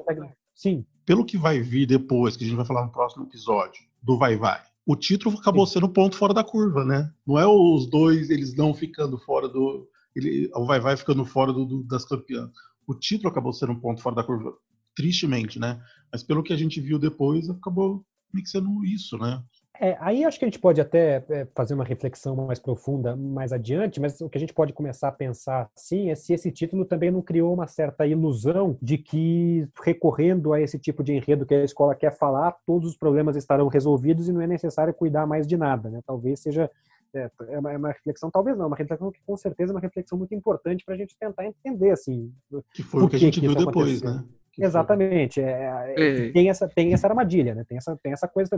Speaker 2: sim.
Speaker 1: pelo que vai vir depois, que a gente vai falar no próximo episódio, do Vai Vai, o título acabou sim. sendo ponto fora da curva, né? Não é os dois, eles não ficando fora do. Ele, o Vai Vai ficando fora do, do, das campeãs. O título acabou sendo um ponto fora da curva, tristemente, né? Mas pelo que a gente viu depois, acabou meio que sendo isso, né?
Speaker 2: É, aí acho que a gente pode até é, fazer uma reflexão mais profunda mais adiante, mas o que a gente pode começar a pensar, sim, é se esse título também não criou uma certa ilusão de que, recorrendo a esse tipo de enredo que a escola quer falar, todos os problemas estarão resolvidos e não é necessário cuidar mais de nada. Né? Talvez seja é, é, uma, é reflexão, talvez não, uma reflexão que com certeza é uma reflexão muito importante para a gente tentar entender, assim.
Speaker 1: Que foi o que a gente viu depois, né?
Speaker 2: Exatamente. É, é, tem, essa, tem essa armadilha, né? Tem essa, tem essa coisa.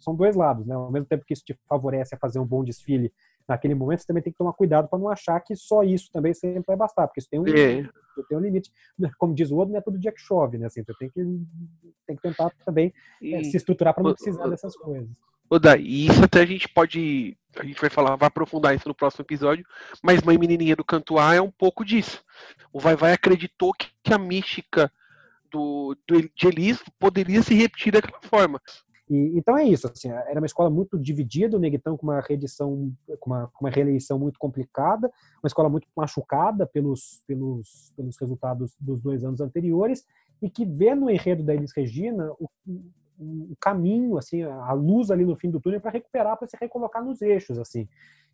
Speaker 2: São dois lados, né? Ao mesmo tempo que isso te favorece a fazer um bom desfile naquele momento, você também tem que tomar cuidado para não achar que só isso também sempre vai bastar, porque isso tem um, é. tem um limite. Como diz o outro, não é todo dia que chove, né? Assim, você tem que, tem que tentar também é, se estruturar para não precisar dessas coisas.
Speaker 3: Oda, e isso até a gente pode. A gente vai falar, vai aprofundar isso no próximo episódio, mas Mãe Menininha do Canto A é um pouco disso. O Vai Vai acreditou que, que a mística do, do, de Elis poderia se repetir daquela forma.
Speaker 2: E, então é isso, assim, era uma escola muito dividida, o Neguitão com uma reedição, com uma, com uma reeleição muito complicada, uma escola muito machucada pelos, pelos, pelos resultados dos dois anos anteriores, e que vê no enredo da Elis Regina o, o caminho, assim, a luz ali no fim do túnel para recuperar, para se recolocar nos eixos, assim.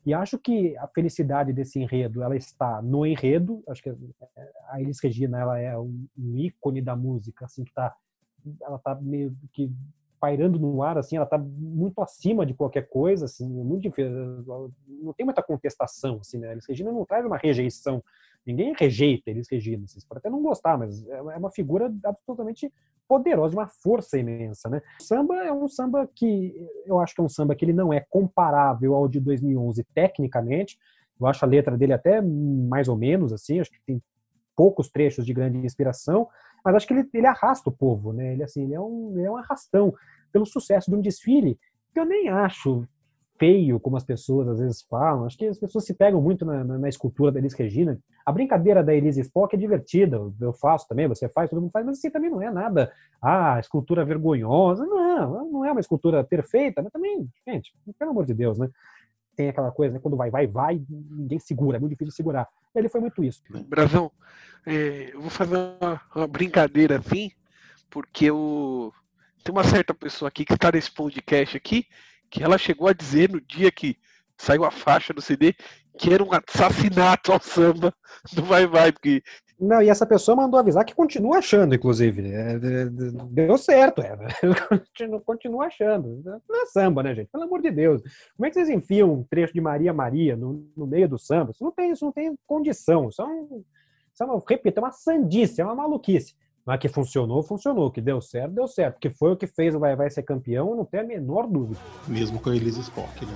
Speaker 2: E acho que a felicidade desse enredo, ela está no enredo. Acho que a Elis Regina, ela é um, ícone da música, assim, que tá, ela tá meio que pairando no ar, assim, ela tá muito acima de qualquer coisa, assim, é muito não tem muita contestação, assim, né? Elis Regina não traz uma rejeição Ninguém rejeita Elis Regina, vocês podem até não gostar, mas é, é uma figura absolutamente poderosa, de uma força imensa, né? O samba é um samba que eu acho que é um samba que ele não é comparável ao de 2011 tecnicamente. Eu acho a letra dele até mais ou menos assim, acho que tem poucos trechos de grande inspiração, mas acho que ele, ele arrasta o povo, né? Ele assim, ele é um, ele é um arrastão pelo sucesso de um desfile que eu nem acho feio, como as pessoas às vezes falam. Acho que as pessoas se pegam muito na, na, na escultura da Elis Regina. A brincadeira da Elise Spock é divertida, eu faço também, você faz, todo mundo faz, mas assim também não é nada, ah, escultura vergonhosa. Não, não é uma escultura perfeita, mas também, gente, pelo amor de Deus, né? Tem aquela coisa, né? Quando vai, vai, vai, ninguém segura, é muito difícil segurar. Ele foi muito isso.
Speaker 3: Brazão, é, eu vou fazer uma, uma brincadeira assim, porque eu tem uma certa pessoa aqui que está nesse podcast aqui que ela chegou a dizer no dia que saiu a faixa do CD que era um assassinato ao samba do Vai Vai, porque
Speaker 2: não, e essa pessoa mandou avisar que continua achando, inclusive. É, deu certo, é. Continua achando. Não é samba, né, gente? Pelo amor de Deus. Como é que vocês enfiam um trecho de Maria Maria no, no meio do samba? Isso não tem, isso não tem condição. Isso é, um, isso é uma, repito, é uma sandice, é uma maluquice. Mas que funcionou, funcionou. Que deu certo, deu certo. Que foi o que fez o Vai Vai ser campeão, não tem a menor dúvida.
Speaker 1: Mesmo com a Elise Spock, né?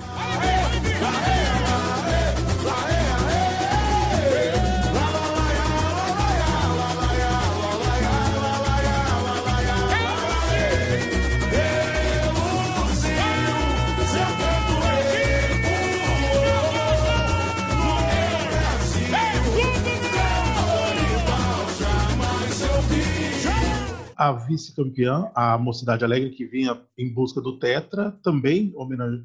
Speaker 1: A vice-campeã, a Mocidade Alegre, que vinha em busca do Tetra, também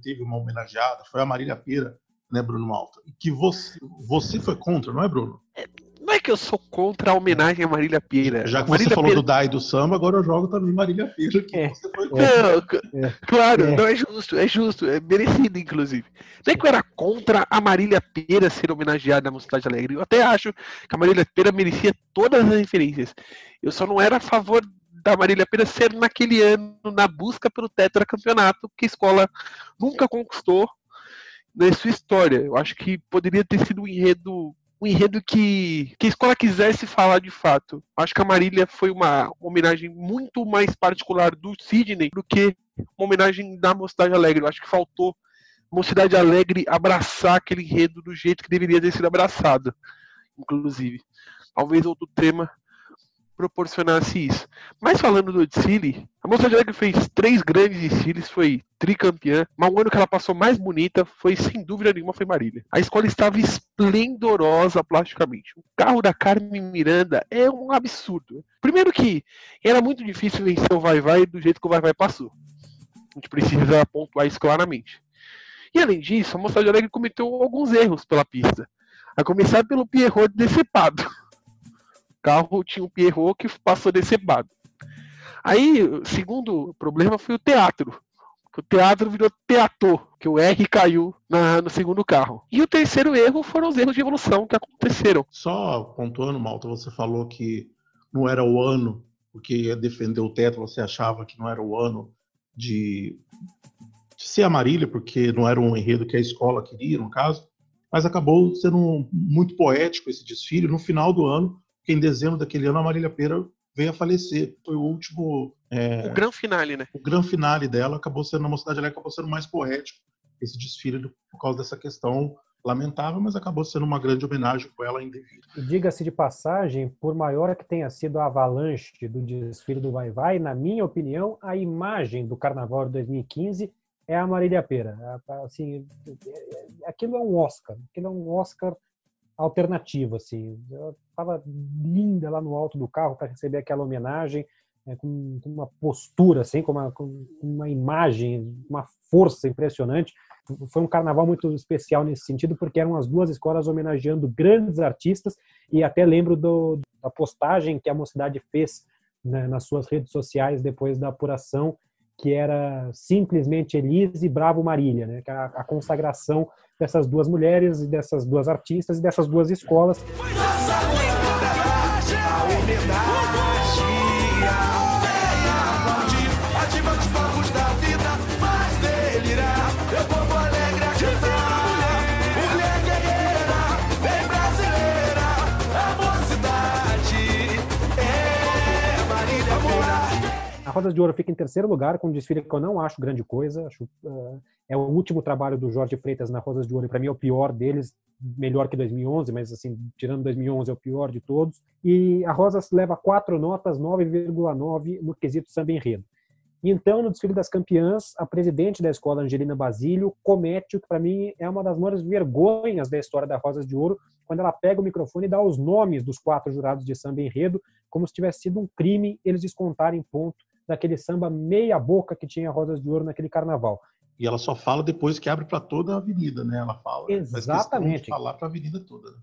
Speaker 1: teve uma homenageada, foi a Marília Pira, né, Bruno Malta? Que você, você foi contra, não é, Bruno? É,
Speaker 3: Não é que eu sou contra a homenagem a Marília Pira.
Speaker 1: Já que
Speaker 3: Marília
Speaker 1: você falou
Speaker 3: Pira-
Speaker 1: do Dai do samba, agora eu jogo também Marília Pira. Que
Speaker 2: É.
Speaker 1: você foi
Speaker 3: Não, c-
Speaker 2: É.
Speaker 3: claro,
Speaker 2: É.
Speaker 3: não é justo, é justo, é merecido, inclusive. Não é que eu era contra a Marília Pera ser homenageada na Mocidade Alegre. Eu até acho que a Marília Pera merecia todas as referências. Eu só não era a favor da Marília Pera ser naquele ano na busca pelo tetracampeonato que a escola nunca conquistou na sua história. Eu acho que poderia ter sido um enredo um enredo que, que a escola quisesse falar de fato. Acho que a Marília foi uma homenagem muito mais particular do Sidney do que uma homenagem da Mocidade Alegre. Eu acho que faltou Mocidade Alegre abraçar aquele enredo do jeito que deveria ter sido abraçado, inclusive. Talvez outro tema proporcionasse isso. Mas falando do desfile, a Mocidade Alegre fez três grandes desfiles, foi tricampeã, mas o ano que ela passou mais bonita foi, sem dúvida nenhuma, foi Marília. A escola estava esplendorosa plasticamente. O carro da Carmen Miranda é um absurdo. Primeiro que era muito difícil vencer o Vai-Vai do jeito que o Vai-Vai passou. A gente precisa pontuar isso claramente. E além disso, a Mocidade Alegre cometeu alguns erros pela pista. A começar pelo Pierrot decepado. Carro tinha um Pierrot que passou decepado. Aí, o segundo problema foi o teatro. O teatro virou teatro, que o R caiu na- no segundo carro. E o terceiro erro foram os erros de evolução que aconteceram.
Speaker 1: Só pontuando, Malta, você falou que não era o ano, porque ia defender o teto, você achava que não era o ano de, de ser a Marília, porque não era um enredo que a escola queria, no caso, mas acabou sendo muito poético esse desfile. No final do ano, que em dezembro daquele ano a Marília Pera veio a falecer. Foi o último, é,
Speaker 3: O grande finale, né?
Speaker 1: o grande finale dela, acabou sendo, na Mocidade Alegre, acabou sendo mais poético esse desfile do- por causa dessa questão lamentável, mas acabou sendo uma grande homenagem com ela indevida.
Speaker 2: E diga-se de passagem, por maior que tenha sido a avalanche do desfile do Vai Vai, na minha opinião, a imagem do Carnaval de 2015 é a Marília Pera. Assim, é- é- aquilo é um Oscar, aquilo é um Oscar alternativo, assim. Ela estava linda lá no alto do carro para receber aquela homenagem, né, com, com uma postura, assim, com uma, com uma imagem, uma força impressionante. Foi um carnaval muito especial nesse sentido, porque eram as duas escolas homenageando grandes artistas, e até lembro do, da postagem que a mocidade fez né, nas suas redes sociais depois da apuração, que era simplesmente Elise Bravo Marília, né, é a, a consagração dessas duas mulheres, e dessas duas artistas e dessas duas escolas. Rosas de Ouro fica em terceiro lugar, com um desfile que eu não acho grande coisa. Acho, eh, é o último trabalho do Jorge Freitas na Rosas de Ouro, e para mim é o pior deles, melhor que 2011, mas assim, tirando 2011 é o pior de todos. E a Rosas leva quatro notas, 9,9 no quesito samba enredo. Então, no desfile das campeãs, a presidente da escola, Angelina Basílio, comete o que para mim é uma das maiores vergonhas da história da Rosas de Ouro, quando ela pega o microfone e dá os nomes dos quatro jurados de samba enredo, como se tivesse sido um crime eles descontarem ponto daquele samba meia boca que tinha Rosas de Ouro naquele carnaval.
Speaker 1: E ela só fala depois que abre para toda a avenida, né? Ela fala. faz
Speaker 2: Exatamente.
Speaker 1: De falar para a avenida toda. né?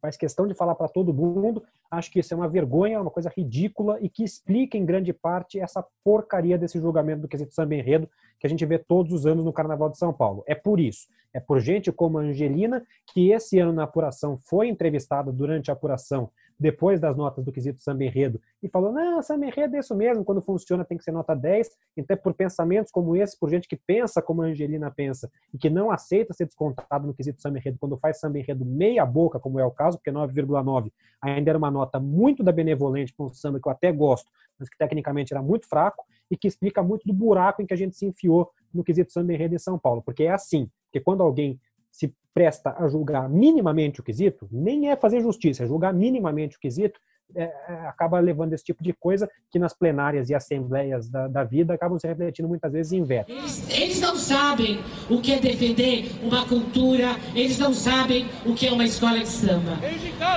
Speaker 2: Faz questão de falar para todo mundo. Acho que isso é uma vergonha, uma coisa ridícula e que explica em grande parte essa porcaria desse julgamento do quesito samba enredo que a gente vê todos os anos no Carnaval de São Paulo. É por isso. É por gente como a Angelina, que esse ano na apuração foi entrevistada durante a apuração, depois das notas do quesito samba enredo, e falou: não, samba enredo é isso mesmo, quando funciona tem que ser nota 10. Então, por pensamentos como esse, por gente que pensa como a Angelina pensa e que não aceita ser descontado no quesito samba enredo quando faz samba enredo meia boca, como é o caso, porque 9,9 ainda era uma nota muito da benevolente para um samba que eu até gosto, mas que tecnicamente era muito fraco e que explica muito do buraco em que a gente se enfiou no quesito samba enredo em São Paulo, porque é assim, que quando alguém se presta a julgar minimamente o quesito, nem é fazer justiça, é julgar minimamente o quesito, é, é, acaba levando esse tipo de coisa que nas plenárias e assembleias da, da vida acabam se refletindo muitas vezes em veto.
Speaker 10: Eles, eles não sabem o que é defender uma cultura, eles não sabem o que é uma escola de samba.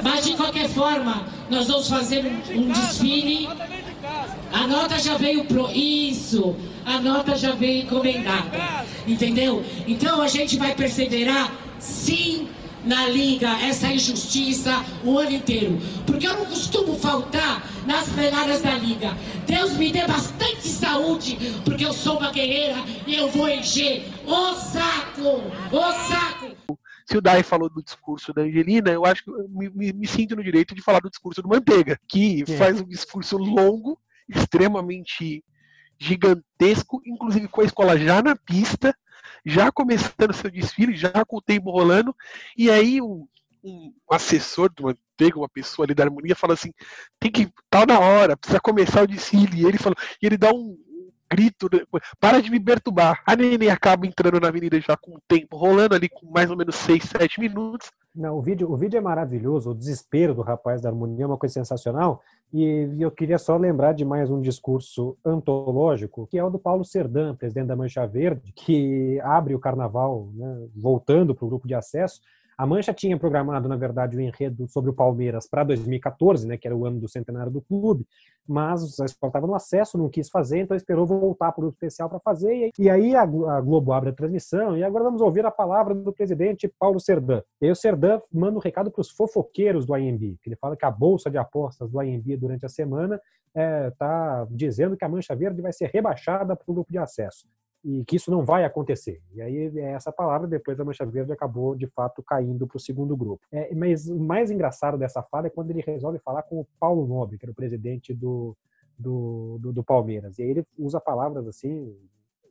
Speaker 10: Mas de qualquer forma, nós vamos fazer um, um desfile. A nota já veio pro. Isso! A nota já veio encomendada. Entendeu? Então a gente vai perseverar, sim, na liga essa injustiça o ano inteiro. Porque eu não costumo faltar nas plenárias da liga. Deus me dê bastante saúde, porque eu sou uma guerreira e eu vou encher o saco, o saco.
Speaker 3: Se o Dai falou do discurso da Angelina, eu acho que eu me, me, me sinto no direito de falar do discurso do Manteiga, que é. faz um discurso longo, extremamente gigantesco, inclusive com a escola já na pista, já começando seu desfile, já com o tempo rolando, e aí um, um assessor do Manteiga, uma pessoa ali da harmonia, fala assim, tem que, tá na hora, precisa começar o desfile, e ele falou, e ele dá um, grito, né, para de me perturbar. A Nenê acaba entrando na avenida já com o tempo rolando ali, com mais ou menos 6, 7 minutos.
Speaker 2: Não, o vídeo, o vídeo é maravilhoso, o desespero do rapaz da harmonia é uma coisa sensacional. E eu queria só lembrar de mais um discurso antológico, que é o do Paulo Serdã, presidente da Mancha Verde, que abre o carnaval, né, voltando para o grupo de acesso, a Mancha tinha programado, na verdade, o enredo sobre o Palmeiras para 2014, né, que era o ano do centenário do clube, mas a escola estava no acesso, não quis fazer, então esperou voltar para o especial para fazer. E aí a Globo abre a transmissão e agora vamos ouvir a palavra do presidente Paulo Serdã. E aí o Serdã manda um recado para os fofoqueiros do IMB, que ele fala que a bolsa de apostas do IMB durante a semana está é, dizendo que a Mancha Verde vai ser rebaixada para o grupo de acesso e que isso não vai acontecer. E aí é essa palavra, depois a Mancha Verde acabou de fato caindo para o segundo grupo. É, mas o mais engraçado dessa fala é quando ele resolve falar com o Paulo Nobre, que era o presidente do, do, do, do Palmeiras. E aí ele usa palavras assim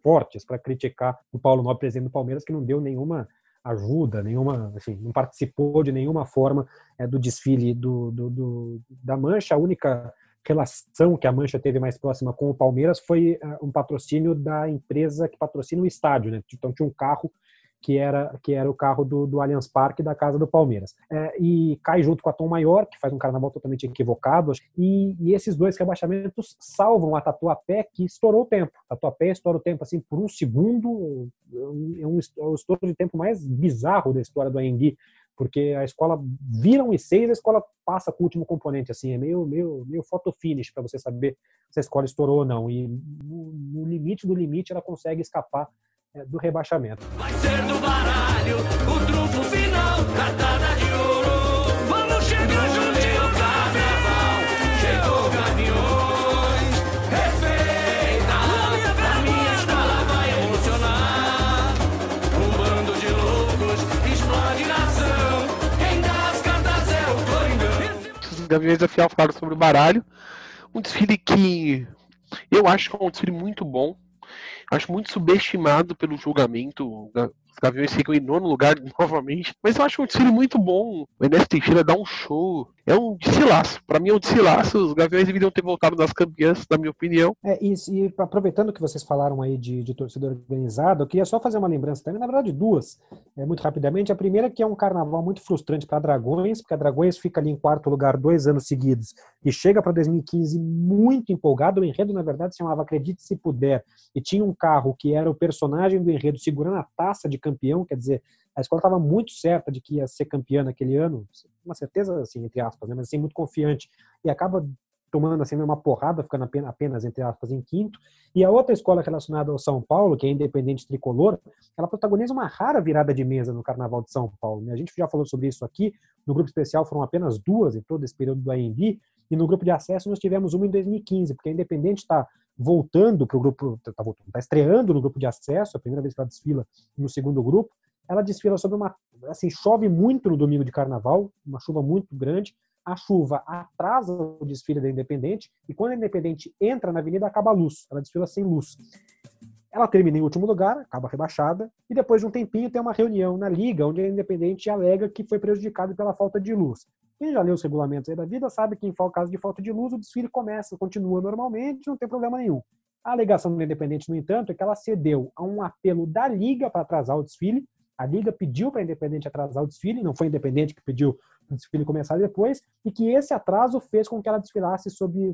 Speaker 2: fortes para criticar o Paulo Nobre, presidente do Palmeiras, que não deu nenhuma ajuda, nenhuma, assim, não participou de nenhuma forma é, do desfile do, do, do, da Mancha. A única relação que a Mancha teve mais próxima com o Palmeiras foi uh, um patrocínio da empresa que patrocina o estádio, né? Então tinha um carro que era que era o carro do, do Allianz Parque da casa do Palmeiras é, e cai junto com a Tom Maior que faz um carnaval totalmente equivocado e, e, esses dois rebaixamentos salvam a Tatuapé que estourou o tempo a Tatuapé estourou o tempo assim por um segundo é um, é um estouro de tempo mais bizarro da história do AMB porque a escola vira um I6, a escola passa com o último componente, assim, é meio, meio, meio photo finish para você saber se a escola estourou ou não. E no, no limite do limite ela consegue escapar é, do rebaixamento. Vai ser do baralho,
Speaker 3: Gaviões da Fiel falaram sobre o baralho. Um desfile que eu acho que é um desfile muito bom. Acho muito subestimado pelo julgamento. Gaviões ficam em nono lugar novamente. Mas eu acho um desfile muito bom. O Enes Teixeira dá um show é um desfilaço. Para mim é um desfilaço. Os Gaviões deveriam ter voltado das campeãs, na minha opinião.
Speaker 2: É, e, e aproveitando que vocês falaram aí de, de torcedor organizado, eu queria só fazer uma lembrança também, na verdade duas, é, muito rapidamente. A primeira é que é um carnaval muito frustrante para Dragões, porque a Dragões fica ali em quarto lugar dois anos seguidos e chega para 2015 muito empolgado. O enredo, na verdade, se chamava Acredite Se Puder, e tinha um carro que era o personagem do enredo segurando a taça de campeão, quer dizer, a escola estava muito certa de que ia ser campeã naquele ano, uma certeza, assim, entre aspas, né, mas assim, muito confiante, e acaba tomando assim uma porrada, ficando apenas, entre aspas em quinto. E a outra escola relacionada ao São Paulo, que é Independente Tricolor, ela protagoniza uma rara virada de mesa no Carnaval de São Paulo. Né? A gente já falou sobre isso aqui. No grupo especial foram apenas duas em todo esse período do AMB, e no grupo de acesso nós tivemos uma em 2015, porque a Independente está voltando para o grupo, está tá estreando no grupo de acesso, a primeira vez que ela desfila no segundo grupo, ela desfila sobre uma. Assim, chove muito no domingo de carnaval, uma chuva muito grande. A chuva atrasa o desfile da Independente, e quando a Independente entra na avenida, acaba a luz. Ela desfila sem luz. Ela termina em último lugar, acaba rebaixada, e depois de um tempinho tem uma reunião na Liga, onde a Independente alega que foi prejudicado pela falta de luz. Quem já leu os regulamentos aí da vida sabe que em caso de falta de luz, o desfile começa, continua normalmente, não tem problema nenhum. A alegação da Independente, no entanto, é que ela cedeu a um apelo da Liga para atrasar o desfile, a Liga pediu para a Independente atrasar o desfile, não foi a Independente que pediu o desfile começar depois, e que esse atraso fez com que ela desfilasse, sob,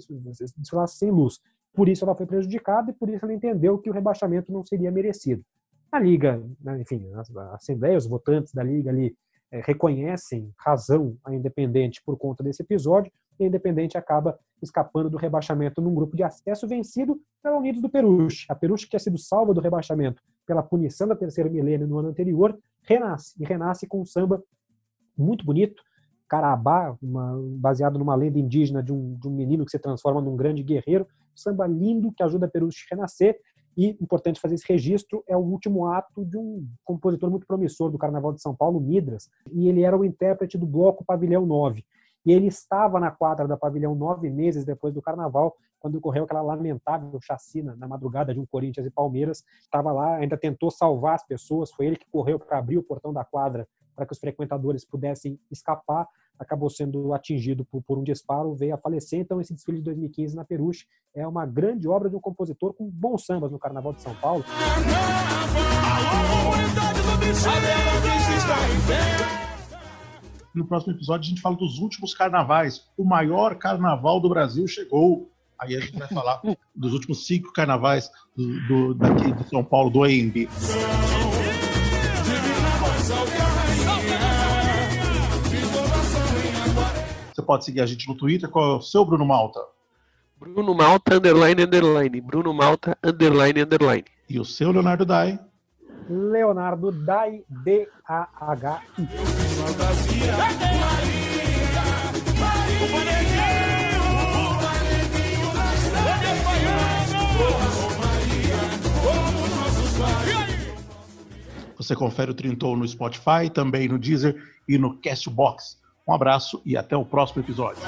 Speaker 2: desfilasse sem luz. Por isso ela foi prejudicada e por isso ela entendeu que o rebaixamento não seria merecido. A Liga, né, enfim, a Assembleia, os votantes da Liga ali é, reconhecem razão a Independente por conta desse episódio, e a Independente acaba escapando do rebaixamento num grupo de acesso vencido pela Unidos do Peruche. A Peruche, que tinha sido salva do rebaixamento pela punição da terceira milênio no ano anterior, renasce, e renasce com o samba muito bonito, Carabá, uma, baseado numa lenda indígena de um, de um menino que se transforma num grande guerreiro. Samba lindo que ajuda Peruche a renascer. E, importante fazer esse registro, é o último ato de um compositor muito promissor do Carnaval de São Paulo, Midras, e ele era o intérprete do bloco Pavilhão 9. E ele estava na quadra da Pavilhão nove meses depois do Carnaval, quando ocorreu aquela lamentável chacina na madrugada de um Corinthians e Palmeiras. Estava lá, ainda tentou salvar as pessoas, foi ele que correu para abrir o portão da quadra para que os frequentadores pudessem escapar, acabou sendo atingido por, por, um disparo, veio a falecer. Então, esse desfile de 2015 na Peruche é uma grande obra de um compositor com bons sambas no Carnaval de São Paulo.
Speaker 1: No próximo episódio, a gente fala dos últimos carnavais. O maior carnaval do Brasil chegou. Aí a gente vai falar dos últimos cinco carnavais do, do, daqui de São Paulo, do AMB. Você pode seguir a gente no Twitter. Qual é o seu Bruno Malta?
Speaker 3: Bruno Malta, underline, underline. Bruno Malta, underline, underline.
Speaker 1: E o seu Leonardo Dai?
Speaker 2: Leonardo Dai, D-A-H-I.
Speaker 1: Você confere o Trintou no Spotify, também no Deezer e no Castbox. Um abraço e até o próximo episódio.